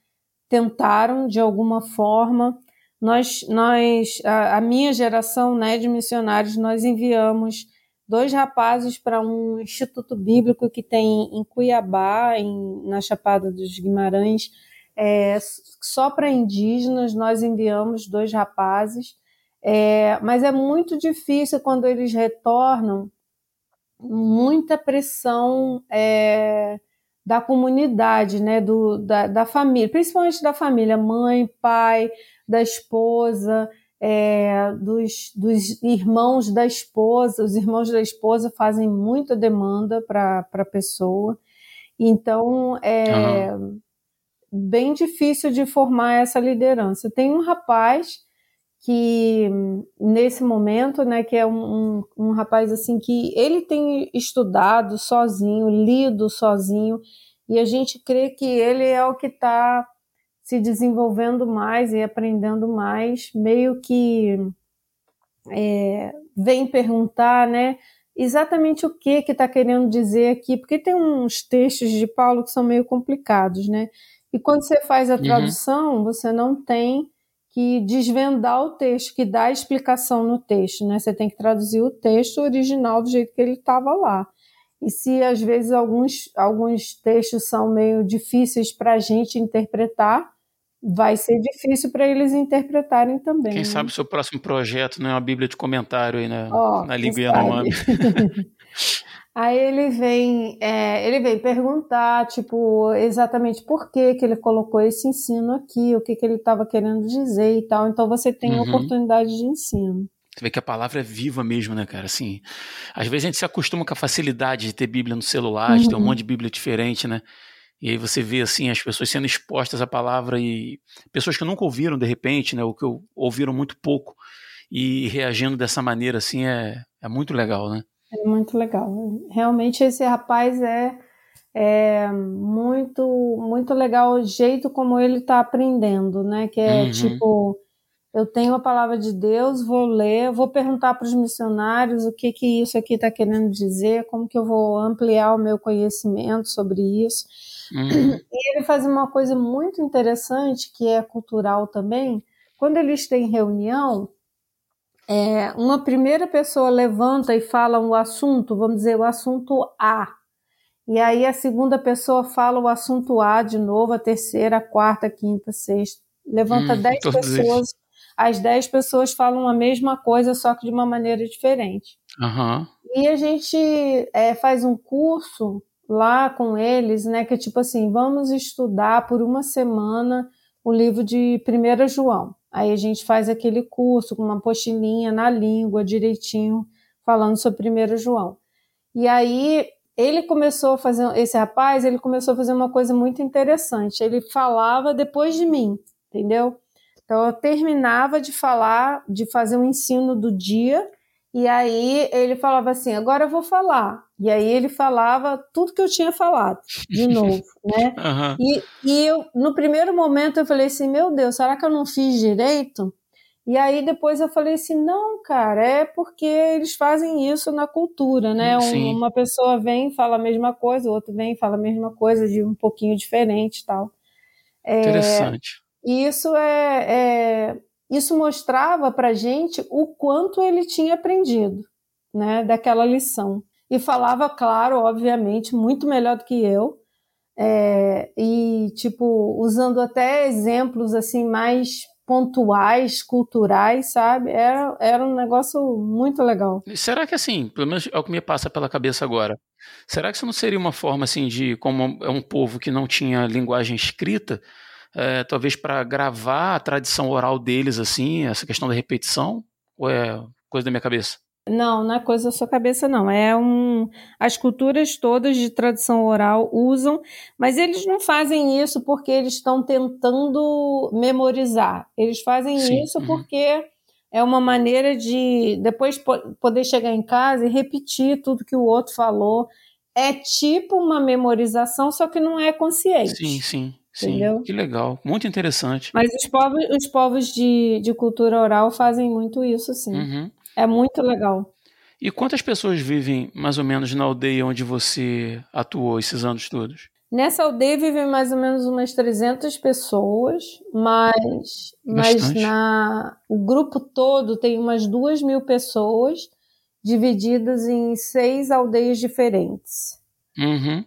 tentaram de alguma forma. Nós, nós a, a minha geração né, de missionários, nós enviamos dois rapazes para um instituto bíblico que tem em Cuiabá, em, na Chapada dos Guimarães, é, só para indígenas. Nós enviamos dois rapazes é, mas é muito difícil quando eles retornam, muita pressão é, da comunidade, né, do, da, da, família, principalmente da família, mãe, pai, da esposa, é, dos, dos, irmãos da esposa. Os irmãos da esposa fazem muita demanda para a pessoa. Então, é uhum. bem difícil de formar essa liderança. Tem um rapaz que nesse momento, né, que é um, um, um, rapaz assim que ele tem estudado sozinho, lido sozinho, e a gente crê que ele é o que está se desenvolvendo mais e aprendendo mais, meio que é, vem perguntar, né, exatamente o que que está querendo dizer aqui, porque tem uns textos de Paulo que são meio complicados, né? E quando você faz a uhum. tradução, uhum. você não tem que desvendar o texto, que dá explicação no texto, né? Você tem que traduzir o texto original do jeito que ele estava lá. E se às vezes alguns, alguns textos são meio difíceis para a gente interpretar, vai ser difícil para eles interpretarem também. Quem né? sabe o seu próximo projeto não é uma Bíblia de comentário aí na, oh, na língua Yanomami. Aí ele vem, é, ele vem perguntar, tipo, exatamente por que, que ele colocou esse ensino aqui, o que, que ele estava querendo dizer e tal. Então você tem uhum. oportunidade de ensino. Você vê que a palavra é viva mesmo, né, cara? Assim, às vezes a gente se acostuma com a facilidade de ter Bíblia no celular, uhum. de ter um uhum. monte de Bíblia diferente, né? E aí você vê, assim, as pessoas sendo expostas à palavra e pessoas que nunca ouviram, de repente, né? Ou que ouviram muito pouco e reagindo dessa maneira, assim, é, é muito legal, né? É muito legal. Realmente esse rapaz é, é muito muito legal o jeito como ele está aprendendo, né? Que é uhum. tipo, eu tenho a palavra de Deus, vou ler, vou perguntar para os missionários o que que isso aqui está querendo dizer, como que eu vou ampliar o meu conhecimento sobre isso. Uhum. E ele faz uma coisa muito interessante que é cultural também. Quando eles têm reunião, é, uma primeira pessoa levanta e fala um assunto, vamos dizer, o assunto A. E aí a segunda pessoa fala o assunto A de novo, a terceira, a quarta, a quinta, a sexta. Levanta hum, dez pessoas, isso. as dez pessoas falam a mesma coisa, só que de uma maneira diferente. Uhum. E a gente é, faz um curso lá com eles, né? Que é tipo assim, vamos estudar por uma semana o livro de 1 João. Aí a gente faz aquele curso com uma apostilinha na língua, direitinho, falando sobre 1 João. E aí ele começou a fazer, esse rapaz, ele começou a fazer uma coisa muito interessante. Ele falava depois de mim, entendeu? Então eu terminava de falar, de fazer um ensino do dia, e aí ele falava assim: agora eu vou falar. E aí ele falava tudo que eu tinha falado, de novo, né? Uhum. E, e eu, no primeiro momento eu falei assim: meu Deus, será que eu não fiz direito? E aí depois eu falei assim: não, cara, é porque eles fazem isso na cultura, né? Um, uma pessoa vem fala a mesma coisa, o outro vem fala a mesma coisa, de um pouquinho diferente tal. É, Interessante. E isso é, é isso mostrava para gente o quanto ele tinha aprendido, né, daquela lição. E falava, claro, obviamente, muito melhor do que eu, é, e tipo usando até exemplos assim mais pontuais, culturais, sabe? Era, era um negócio muito legal. Será que assim, pelo menos é o que me passa pela cabeça agora, será que isso não seria uma forma assim de, como é um povo que não tinha linguagem escrita, é, talvez para gravar a tradição oral deles, assim, essa questão da repetição? Ou é coisa da minha cabeça? Não, não é coisa da sua cabeça, não. É um. As culturas todas de tradição oral usam, mas eles não fazem isso porque eles estão tentando memorizar. Eles fazem Sim. isso uhum. porque é uma maneira de depois poder chegar em casa e repetir tudo que o outro falou. É tipo uma memorização, só que não é consciente. Sim, sim. Sim, entendeu? que legal, muito interessante. Mas os povos, os povos de, de cultura oral fazem muito isso, sim. Uhum. É muito legal. E quantas pessoas vivem mais ou menos na aldeia onde você atuou esses anos todos? Nessa aldeia vivem mais ou menos umas 300 pessoas, mas, mas na, o grupo todo tem umas 2 mil pessoas divididas em seis aldeias diferentes. Uhum.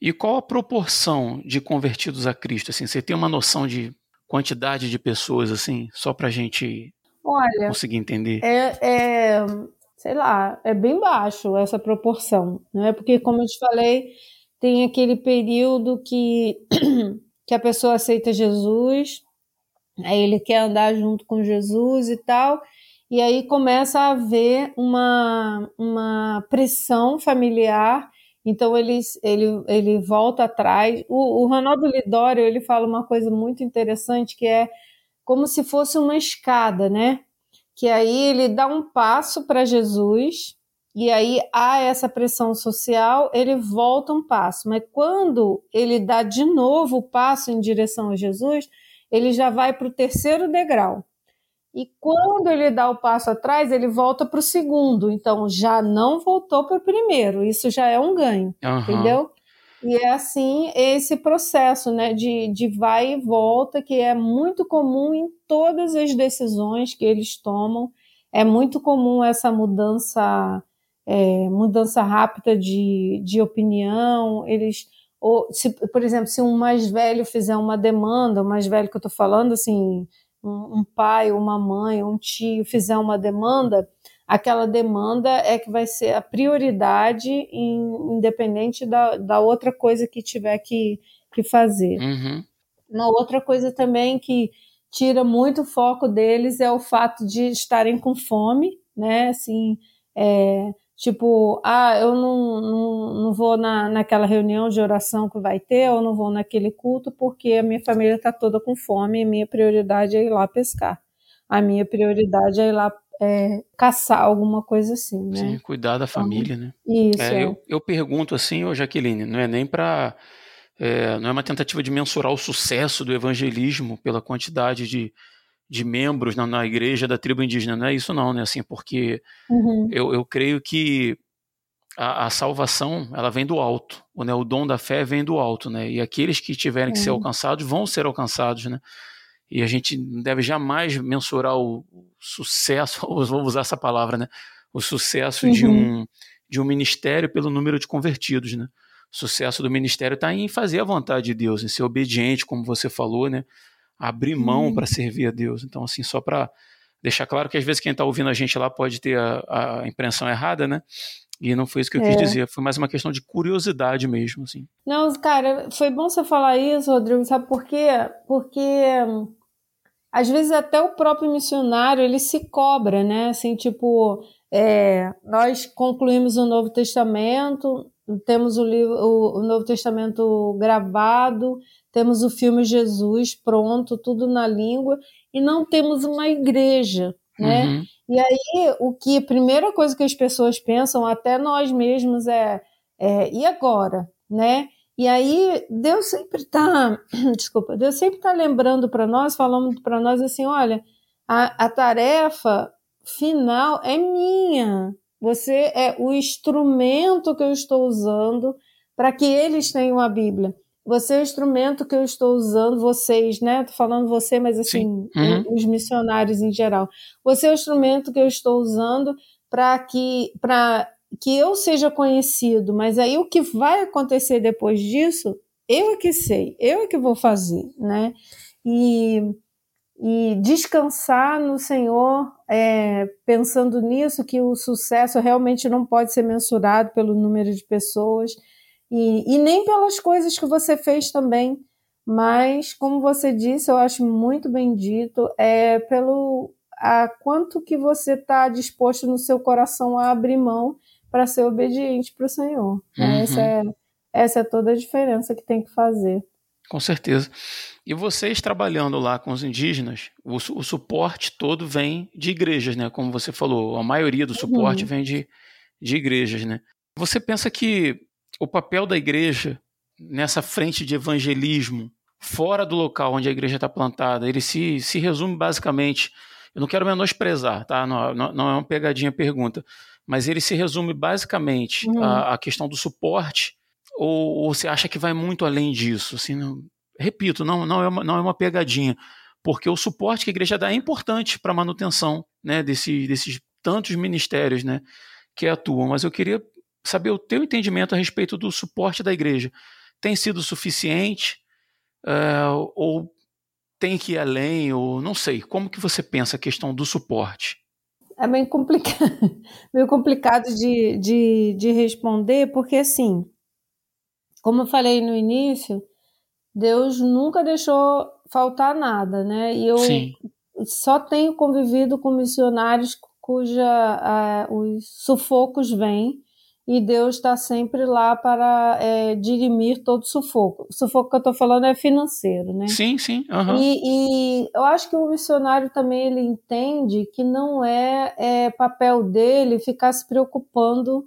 E qual a proporção de convertidos a Cristo? Assim, você tem uma noção de quantidade de pessoas, assim, só para a gente Olha, conseguir entender? É, é, sei lá, é bem baixo essa proporção, né? Porque, como eu te falei, tem aquele período que, que a pessoa aceita Jesus, aí ele quer andar junto com Jesus e tal, e aí começa a haver uma, uma pressão familiar então ele, ele, ele volta atrás. O, o Ronaldo Lidório ele fala uma coisa muito interessante que é como se fosse uma escada, né? Que aí ele dá um passo para Jesus e aí há essa pressão social, ele volta um passo. Mas quando ele dá de novo o passo em direção a Jesus, ele já vai para o terceiro degrau. E quando ele dá o passo atrás, ele volta para o segundo. Então já não voltou para o primeiro. Isso já é um ganho, uhum. entendeu? E é assim esse processo né, de, de vai e volta, que é muito comum em todas as decisões que eles tomam. É muito comum essa mudança, é, mudança rápida de, de opinião. Eles, ou, se, por exemplo, se um mais velho fizer uma demanda, o mais velho que eu estou falando, assim, um, pai, uma mãe, um tio fizer uma demanda, aquela demanda é que vai ser a prioridade, independente da, da outra coisa que tiver que, que fazer. Uhum. Uma outra coisa também que tira muito foco deles é o fato de estarem com fome, né? Assim, é, tipo, ah, eu não, não, não vou na, naquela reunião de oração que vai ter, ou não vou naquele culto porque a minha família está toda com fome e a minha prioridade é ir lá pescar. A minha prioridade é ir lá é, caçar alguma coisa assim, né? Sim, cuidar da então, família, né? Isso. É, eu, eu pergunto assim, ô Jaqueline, não é nem para é, não é uma tentativa de mensurar o sucesso do evangelismo pela quantidade de, de membros na, na igreja da tribo indígena, não é isso não, né? Assim, porque uhum. eu, eu creio que a, a, salvação ela vem do alto, né? o dom da fé vem do alto, né? E aqueles que tiverem que ser alcançados vão ser alcançados, né? E a gente não deve jamais mensurar o sucesso, vamos usar essa palavra, né? O sucesso uhum. de, um, de um ministério pelo número de convertidos, né? O sucesso do ministério está em fazer a vontade de Deus, em ser obediente, como você falou, né? Abrir mão uhum. para servir a Deus. Então, assim, só para deixar claro que às vezes quem está ouvindo a gente lá pode ter a, a impressão errada, né? E não foi isso que eu é. quis dizer, foi mais uma questão de curiosidade mesmo, assim. Não, cara, foi bom você falar isso, Rodrigo, sabe por quê? Porque às vezes até o próprio missionário ele se cobra, né? Assim, tipo, é, nós concluímos o Novo Testamento, temos o, livro, o, o, Novo Testamento gravado, temos o filme Jesus pronto, tudo na língua, e não temos uma igreja, né? Uhum. E aí, o que a primeira coisa que as pessoas pensam, até nós mesmos, é, é e agora, né? E aí Deus sempre está, desculpa, Deus sempre está lembrando para nós, falando para nós assim, olha, a, a tarefa final é minha. Você é o instrumento que eu estou usando para que eles tenham a Bíblia. Você é o instrumento que eu estou usando, vocês, né? Tô falando você, mas assim, uhum. os missionários em geral. Você é o instrumento que eu estou usando para que para que eu seja conhecido, mas aí o que vai acontecer depois disso, eu é que sei, eu é que vou fazer, né? E, e descansar no Senhor, é, pensando nisso, que o sucesso realmente não pode ser mensurado pelo número de pessoas e, e nem pelas coisas que você fez também, mas, como você disse, eu acho muito bem dito, é pelo a quanto que você está disposto no seu coração a abrir mão para ser obediente para o Senhor. Né? Uhum. Essa, é, essa é toda a diferença que tem que fazer. Com certeza. E vocês trabalhando lá com os indígenas, o, o, suporte todo vem de igrejas, né? Como você falou, a maioria do suporte uhum. vem de, de igrejas, né? Você pensa que o papel da igreja nessa frente de evangelismo, fora do local onde a igreja está plantada, ele se, se resume basicamente. Eu não quero menosprezar, tá? Não, não, não é uma pegadinha pergunta mas ele se resume basicamente uhum. à, à, questão do suporte, ou, ou, você acha que vai muito além disso? Assim, não, repito, não, não, é uma, não é uma pegadinha, porque o suporte que a igreja dá é importante para a manutenção né, desse, desses tantos ministérios né, que atuam, mas eu queria saber o teu entendimento a respeito do suporte da igreja. Tem sido suficiente? Uh, ou tem que ir além? Ou não sei. Como que você pensa a questão do suporte? é meio complicado, meio complicado de, de, de responder, porque assim, como eu falei no início, Deus nunca deixou faltar nada, né? E eu Sim. só tenho convivido com missionários cuja uh, os sufocos vêm e Deus está sempre lá para é, dirimir todo sufoco. O sufoco que eu estou falando é financeiro, né? Sim, sim. Uhum. E, e, eu acho que o missionário também ele entende que não é, é papel dele ficar se preocupando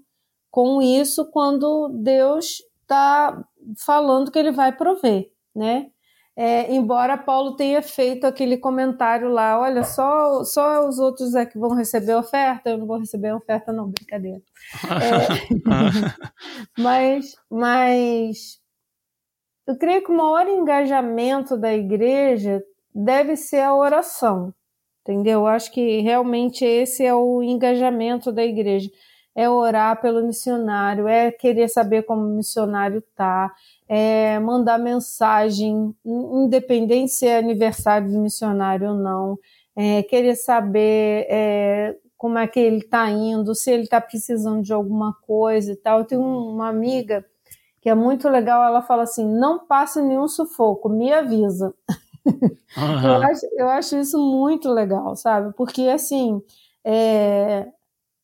com isso quando Deus está falando que ele vai prover, né? É, embora Paulo tenha feito aquele comentário lá, olha, só, só os outros é que vão receber oferta, eu não vou receber oferta, não, brincadeira. É, mas, mas eu creio que o maior engajamento da igreja deve ser a oração, entendeu? Eu acho que realmente esse é o engajamento da igreja. É orar pelo missionário, é querer saber como o missionário está, é, mandar mensagem, independente se é aniversário do missionário ou não, é, querer saber é, como é que ele está indo, se ele está precisando de alguma coisa e tal. Eu tenho uma amiga que é muito legal, ela fala assim: não passe nenhum sufoco, me avisa. Uhum. eu, acho, eu acho isso muito legal, sabe? Porque assim. É,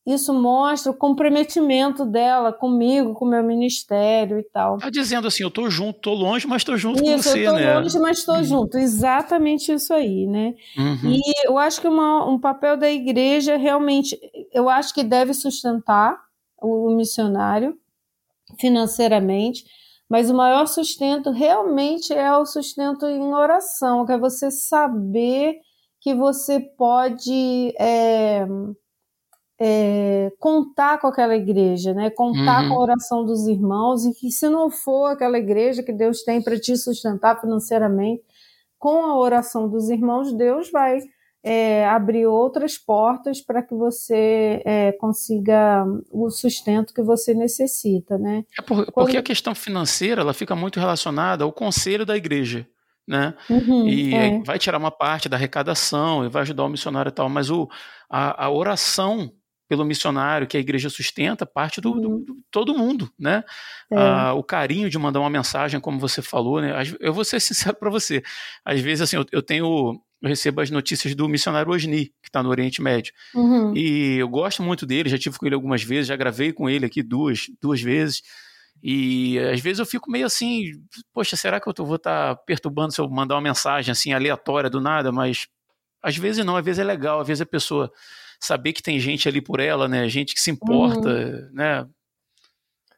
isso mostra o comprometimento dela comigo, com o meu ministério e tal. Tá dizendo assim, eu tô junto, tô longe, mas tô junto isso, com você, eu tô né? longe, mas tô uhum. junto. Exatamente isso aí, né? Uhum. E eu acho que uma, um papel da igreja realmente, eu acho que deve sustentar o, o missionário financeiramente, mas o maior sustento realmente é o sustento em oração, que é você saber que você pode... É, é, contar com aquela igreja, né? Contar uhum. com a oração dos irmãos e que se não for aquela igreja que Deus tem para te sustentar financeiramente, com a oração dos irmãos, Deus vai é, abrir outras portas para que você é, consiga o sustento que você necessita, né? É por, porque a questão financeira ela fica muito relacionada ao conselho da igreja. Né? Uhum, e é. vai tirar uma parte da arrecadação e vai ajudar o missionário e tal, mas o, a, a oração pelo missionário que a igreja sustenta parte do, do, uhum. do todo mundo, né? É. Ah, o carinho de mandar uma mensagem, como você falou, né? Eu vou ser sincero para você. Às vezes, assim, eu, eu, tenho, eu recebo as notícias do missionário Osni, que está no Oriente Médio, uhum. e eu gosto muito dele. Já tive com ele algumas vezes, já gravei com ele aqui duas, duas vezes. E às vezes eu fico meio assim, poxa, será que eu vou estar tá perturbando se eu mandar uma mensagem assim aleatória do nada? Mas às vezes não, às vezes é legal, às vezes a pessoa saber que tem gente ali por ela, né? Gente que se importa, uhum. né?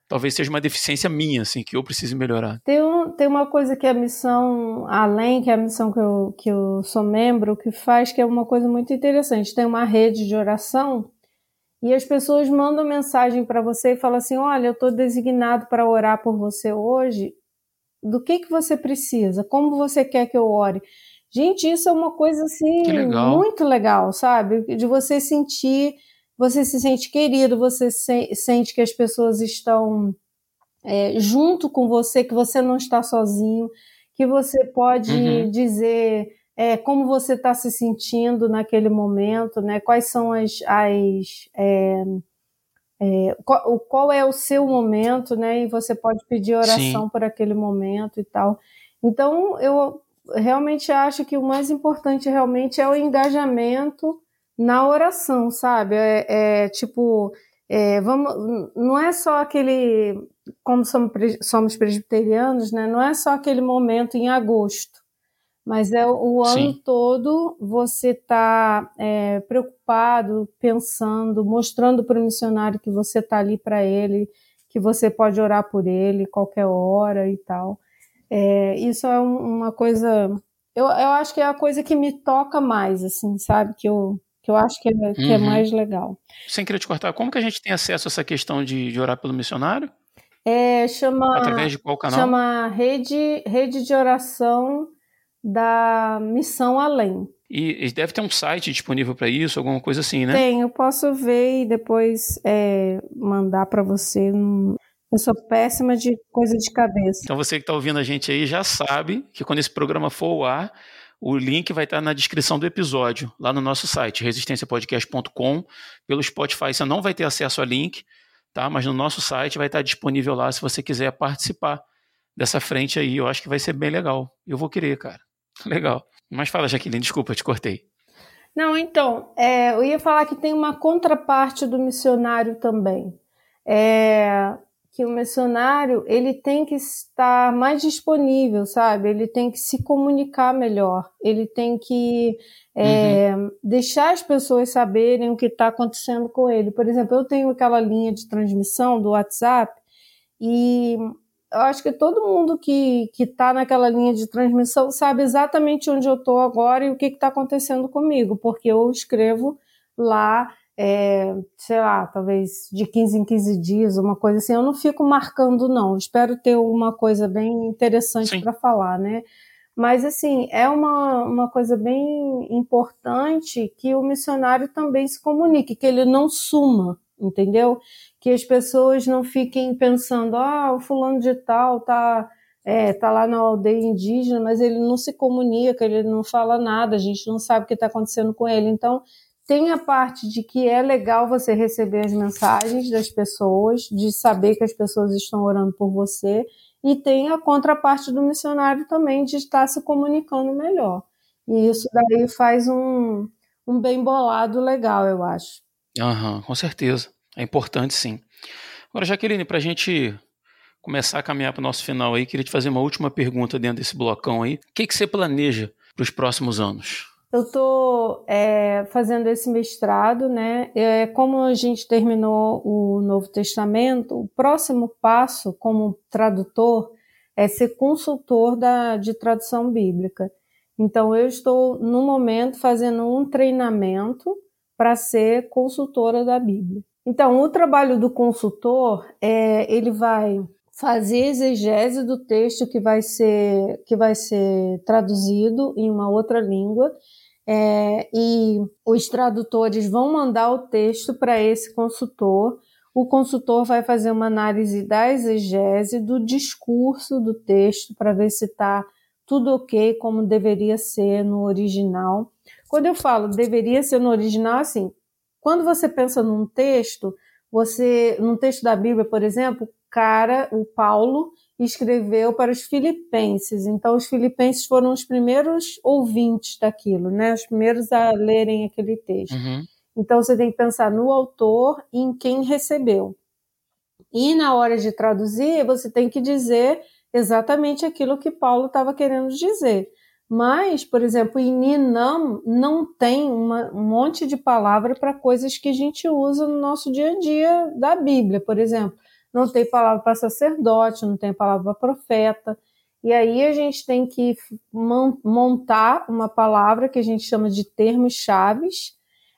Talvez seja uma deficiência minha, assim, que eu preciso melhorar. Tem, um, tem uma coisa que a missão, além que é a missão que eu, que eu sou membro, que faz, que é uma coisa muito interessante. Tem uma rede de oração e as pessoas mandam mensagem para você e falam assim: Olha, eu estou designado para orar por você hoje. Do que, que você precisa? Como você quer que eu ore? Gente, isso é uma coisa assim legal. muito legal, sabe? De você sentir, você se sente querido, você se, sente que as pessoas estão é, junto com você, que você não está sozinho, que você pode uhum. dizer é, como você está se sentindo naquele momento, né? Quais são as, as é, é, qual, qual, é o seu momento, né? E você pode pedir oração Sim. por aquele momento e tal. Então, eu realmente acho que o mais importante realmente é o engajamento na oração, sabe? É, é tipo, é, vamos, não é só aquele, como somos, somos presbiterianos, né? Não é só aquele momento em agosto, mas é o ano Sim. todo você está é, preocupado, pensando, mostrando para o missionário que você está ali para ele, que você pode orar por ele qualquer hora e tal. É, isso é uma coisa. Eu, eu acho que é a coisa que me toca mais, assim, sabe? Que eu, que eu acho que é, que é uhum. mais legal. Sem querer te cortar, como que a gente tem acesso a essa questão de, de orar pelo missionário? É, chama. Através de qual canal? Chama Rede, Rede de Oração da Missão Além. E, e deve ter um site disponível para isso, alguma coisa assim, né? Tem, eu posso ver e depois é, mandar para você. Eu sou péssima de coisa de cabeça. Então você que está ouvindo a gente aí já sabe que quando esse programa for ao ar, o link vai estar na descrição do episódio, lá no nosso site, resistenciapodcast.com. Pelo Spotify você não vai ter acesso ao link, tá? Mas no nosso site vai estar disponível lá se você quiser participar dessa frente aí. Eu acho que vai ser bem legal. Eu vou querer, cara. Legal. Mas fala, Jaqueline, desculpa, eu te cortei. Não, então, é, eu ia falar que tem uma contraparte do missionário também. É, que o missionário ele tem que estar mais disponível, sabe? Ele tem que se comunicar melhor, ele tem que é, uhum. deixar as pessoas saberem o que está acontecendo com ele. Por exemplo, eu tenho aquela linha de transmissão do WhatsApp e eu acho que todo mundo que está naquela linha de transmissão sabe exatamente onde eu estou agora e o que está acontecendo comigo, porque eu escrevo lá é, sei lá, talvez de 15 em 15 dias, uma coisa assim. Eu não fico marcando, não. Espero ter uma coisa bem interessante para falar, né? Mas, assim, é uma, uma coisa bem importante que o missionário também se comunique, que ele não suma, entendeu? Que as pessoas não fiquem pensando, ah, o fulano de tal tá, é, tá lá na aldeia indígena, mas ele não se comunica, ele não fala nada, a gente não sabe o que está acontecendo com ele. Então, tem a parte de que é legal você receber as mensagens das pessoas, de saber que as pessoas estão orando por você, e tem a contraparte do missionário também de estar se comunicando melhor. E isso daí faz um, um bem bolado legal, eu acho. Aham, com certeza. É importante sim. Agora, Jaqueline, para a gente começar a caminhar para o nosso final aí, queria te fazer uma última pergunta dentro desse blocão aí. O que, que você planeja para os próximos anos? Eu estou é, fazendo esse mestrado, né? É, como a gente terminou o Novo Testamento, o próximo passo como tradutor é ser consultor da, de tradução bíblica. Então, eu estou, no momento, fazendo um treinamento para ser consultora da Bíblia. Então, o trabalho do consultor é ele vai fazer exegese do texto que vai ser que vai ser traduzido em uma outra língua é, e os tradutores vão mandar o texto para esse consultor. O consultor vai fazer uma análise da exegese, do discurso do texto, para ver se está tudo ok como deveria ser no original. Quando eu falo deveria ser no original, assim, quando você pensa num texto, você, num texto da Bíblia, por exemplo, cara, o Paulo, escreveu para os filipenses. Então, os filipenses foram os primeiros ouvintes daquilo, né? Os primeiros a lerem aquele texto. Uhum. Então, você tem que pensar no autor e em quem recebeu. E na hora de traduzir, você tem que dizer exatamente aquilo que Paulo estava querendo dizer. Mas, por exemplo, em Ninam não tem uma, um monte de palavra para coisas que a gente usa no nosso dia a dia da Bíblia, por exemplo. Não tem palavra para sacerdote, não tem palavra para profeta. E aí a gente tem que montar uma palavra que a gente chama de termos chaves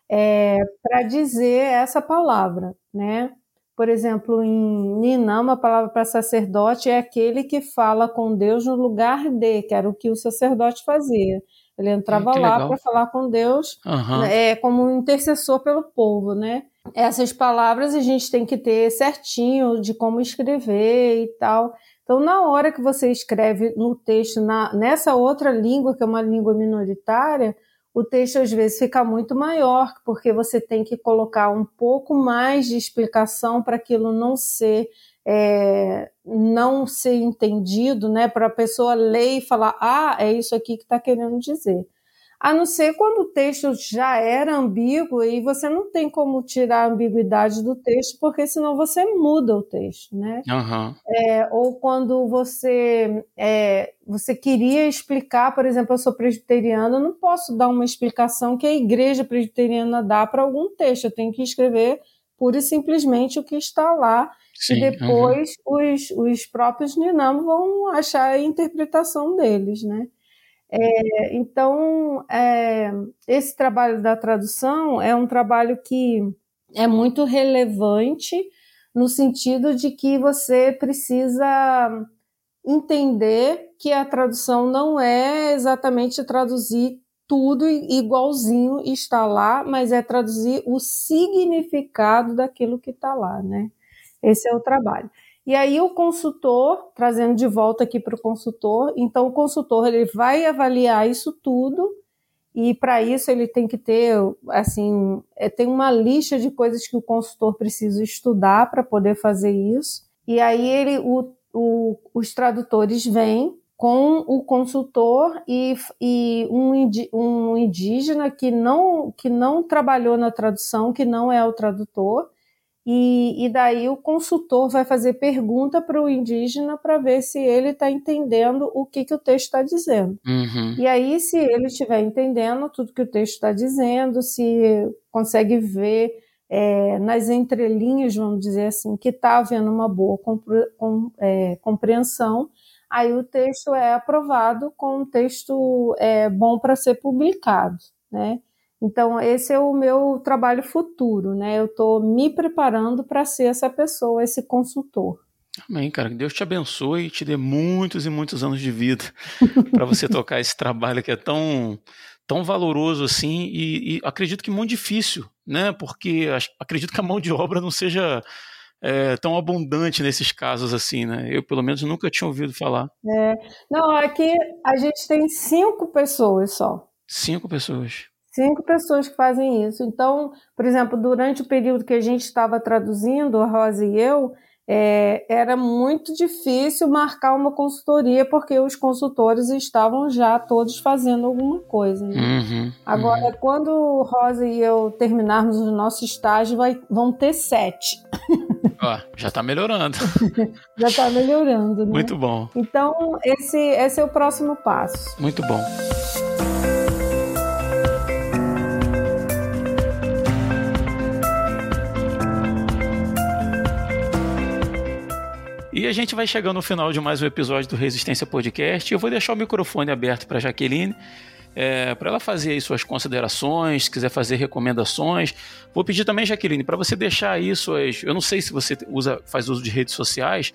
é, para dizer essa palavra, né? Por exemplo, em Ninam, a palavra para sacerdote é aquele que fala com Deus no lugar de, que era o que o sacerdote fazia. Ele entrava hum, lá para falar com Deus, uhum. é, como um intercessor pelo povo, né? Essas palavras a gente tem que ter certinho de como escrever e tal. Então, na hora que você escreve no texto, na, nessa outra língua, que é uma língua minoritária, o texto às vezes fica muito maior, porque você tem que colocar um pouco mais de explicação para aquilo não ser é, não ser entendido, né? Para a pessoa ler e falar, ah, é isso aqui que está querendo dizer a não ser quando o texto já era ambíguo e você não tem como tirar a ambiguidade do texto, porque senão você muda o texto, né? Uhum. É, ou quando você, é, você queria explicar, por exemplo, eu sou presbiteriana, eu não posso dar uma explicação que a igreja presbiteriana dá para algum texto, eu tenho que escrever pura e simplesmente o que está lá, Sim, e depois uhum. os, os próprios Ninam vão achar a interpretação deles, né? É, então, é, esse trabalho da tradução é um trabalho que é muito relevante no sentido de que você precisa entender que a tradução não é exatamente traduzir tudo igualzinho está lá, mas é traduzir o significado daquilo que está lá, né? Esse é o trabalho. E aí o consultor, trazendo de volta aqui para o consultor, então o consultor ele vai avaliar isso tudo e para isso ele tem que ter, assim, é, tem uma lista de coisas que o consultor precisa estudar para poder fazer isso. E aí ele, o, o, os tradutores vêm com o consultor e, e um, um indígena que não, que não trabalhou na tradução, que não é o tradutor, e, e daí o consultor vai fazer pergunta para o indígena para ver se ele está entendendo o que, que o texto está dizendo. Uhum. E aí, se ele estiver entendendo tudo que o texto está dizendo, se consegue ver é, nas entrelinhas, vamos dizer assim, que está havendo uma boa compre com, é, compreensão, aí o texto é aprovado com um texto é, bom para ser publicado, né? Então, esse é o meu trabalho futuro, né? Eu estou me preparando para ser essa pessoa, esse consultor. Amém, cara. Que Deus te abençoe e te dê muitos e muitos anos de vida para você tocar esse trabalho que é tão, tão valoroso assim e, e, acredito que muito difícil, né? Porque acredito que a mão de obra não seja é, tão abundante nesses casos assim, né? Eu, pelo menos, nunca tinha ouvido falar. É. Não, aqui a gente tem cinco pessoas só. Cinco pessoas. Cinco pessoas que fazem isso. Então, por exemplo, durante o período que a gente estava traduzindo, a Rosa e eu, é, era muito difícil marcar uma consultoria porque os consultores estavam já todos fazendo alguma coisa. Né? Uhum, Agora, uhum. quando Rosa e eu terminarmos o nosso estágio, vai, vão ter sete. Ó, já está melhorando. já está melhorando. Né? Muito bom. Então, esse, esse é o próximo passo. Muito bom. E a gente vai chegando no final de mais um episódio do Resistência Podcast. Eu vou deixar o microfone aberto para Jaqueline, é, para ela fazer aí suas considerações, se quiser fazer recomendações. Vou pedir também, Jaqueline, para você deixar aí suas. Eu não sei se você usa, faz uso de redes sociais,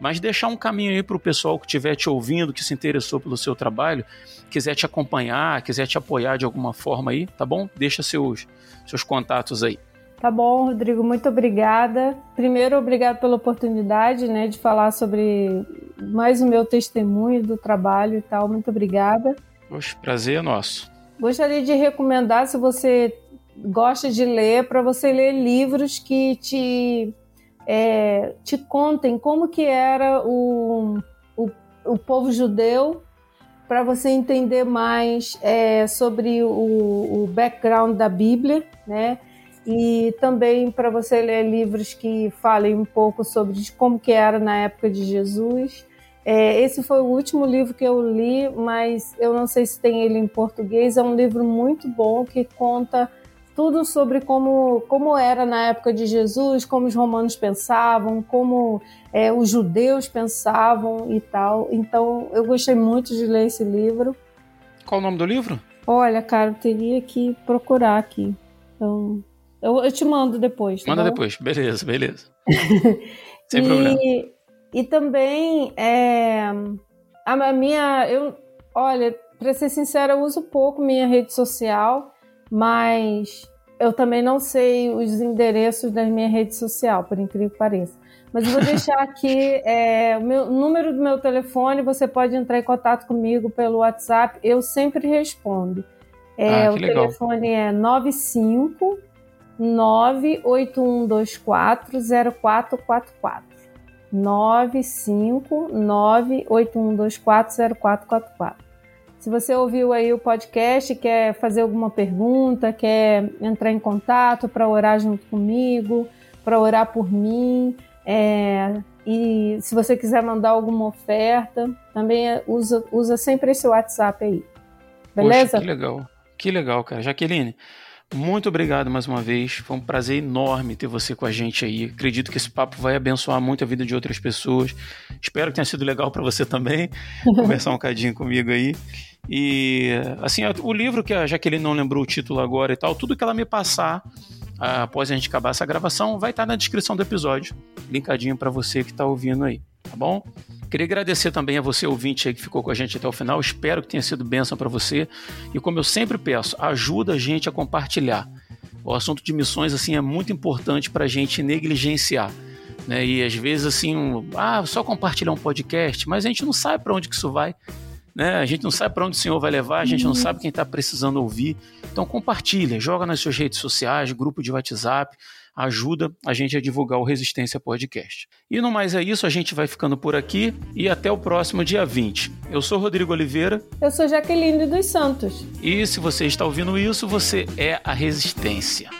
mas deixar um caminho aí para o pessoal que estiver te ouvindo, que se interessou pelo seu trabalho, quiser te acompanhar, quiser te apoiar de alguma forma aí, tá bom? Deixa seus, seus contatos aí. Tá bom, Rodrigo, muito obrigada. Primeiro, obrigado pela oportunidade, né, de falar sobre mais o meu testemunho do trabalho e tal. Muito obrigada. Poxa, prazer é nosso. Gostaria de recomendar, se você gosta de ler, para você ler livros que te, é, te contem como que era o, o, o povo judeu, para você entender mais é, sobre o, o background da Bíblia, né? E também para você ler livros que falem um pouco sobre como que era na época de Jesus. É, esse foi o último livro que eu li, mas eu não sei se tem ele em português. É um livro muito bom que conta tudo sobre como, como era na época de Jesus, como os romanos pensavam, como é, os judeus pensavam e tal. Então eu gostei muito de ler esse livro. Qual o nome do livro? Olha, cara, eu teria que procurar aqui. Então, eu, eu te mando depois. Tá Manda bom? depois, beleza, beleza. Sem e, problema. E também é, a minha. Eu, olha, para ser sincera, eu uso pouco minha rede social, mas eu também não sei os endereços da minha rede social, por incrível que pareça. Mas eu vou deixar aqui é, o meu, número do meu telefone, você pode entrar em contato comigo pelo WhatsApp, eu sempre respondo. É, ah, o legal. telefone é 95 981240444. 95981240444. Se você ouviu aí o podcast, quer fazer alguma pergunta, quer entrar em contato para orar junto comigo, para orar por mim, é, e se você quiser mandar alguma oferta, também usa, usa sempre esse WhatsApp aí. Beleza? Poxa, que legal. Que legal, cara. Jaqueline, muito obrigado mais uma vez. Foi um prazer enorme ter você com a gente aí. Acredito que esse papo vai abençoar muito a vida de outras pessoas. Espero que tenha sido legal para você também conversar um cadinho comigo aí. E assim, o livro que a Jaqueline não lembrou o título agora e tal, tudo que ela me passar após a gente acabar essa gravação vai estar na descrição do episódio, linkadinho para você que está ouvindo aí, tá bom? Queria agradecer também a você, ouvinte aí, que ficou com a gente até o final. Espero que tenha sido bênção para você. E como eu sempre peço, ajuda a gente a compartilhar. O assunto de missões assim é muito importante para a gente negligenciar. Né? E às vezes assim, um, ah, só compartilhar um podcast, mas a gente não sabe para onde que isso vai. Né? A gente não sabe para onde o Senhor vai levar, a gente não uhum. sabe quem está precisando ouvir. Então compartilha, joga nas suas redes sociais, grupo de WhatsApp, ajuda a gente a divulgar o Resistência Podcast. E no mais é isso, a gente vai ficando por aqui e até o próximo dia 20. Eu sou Rodrigo Oliveira. Eu sou Jaqueline dos Santos. E se você está ouvindo isso, você é a Resistência.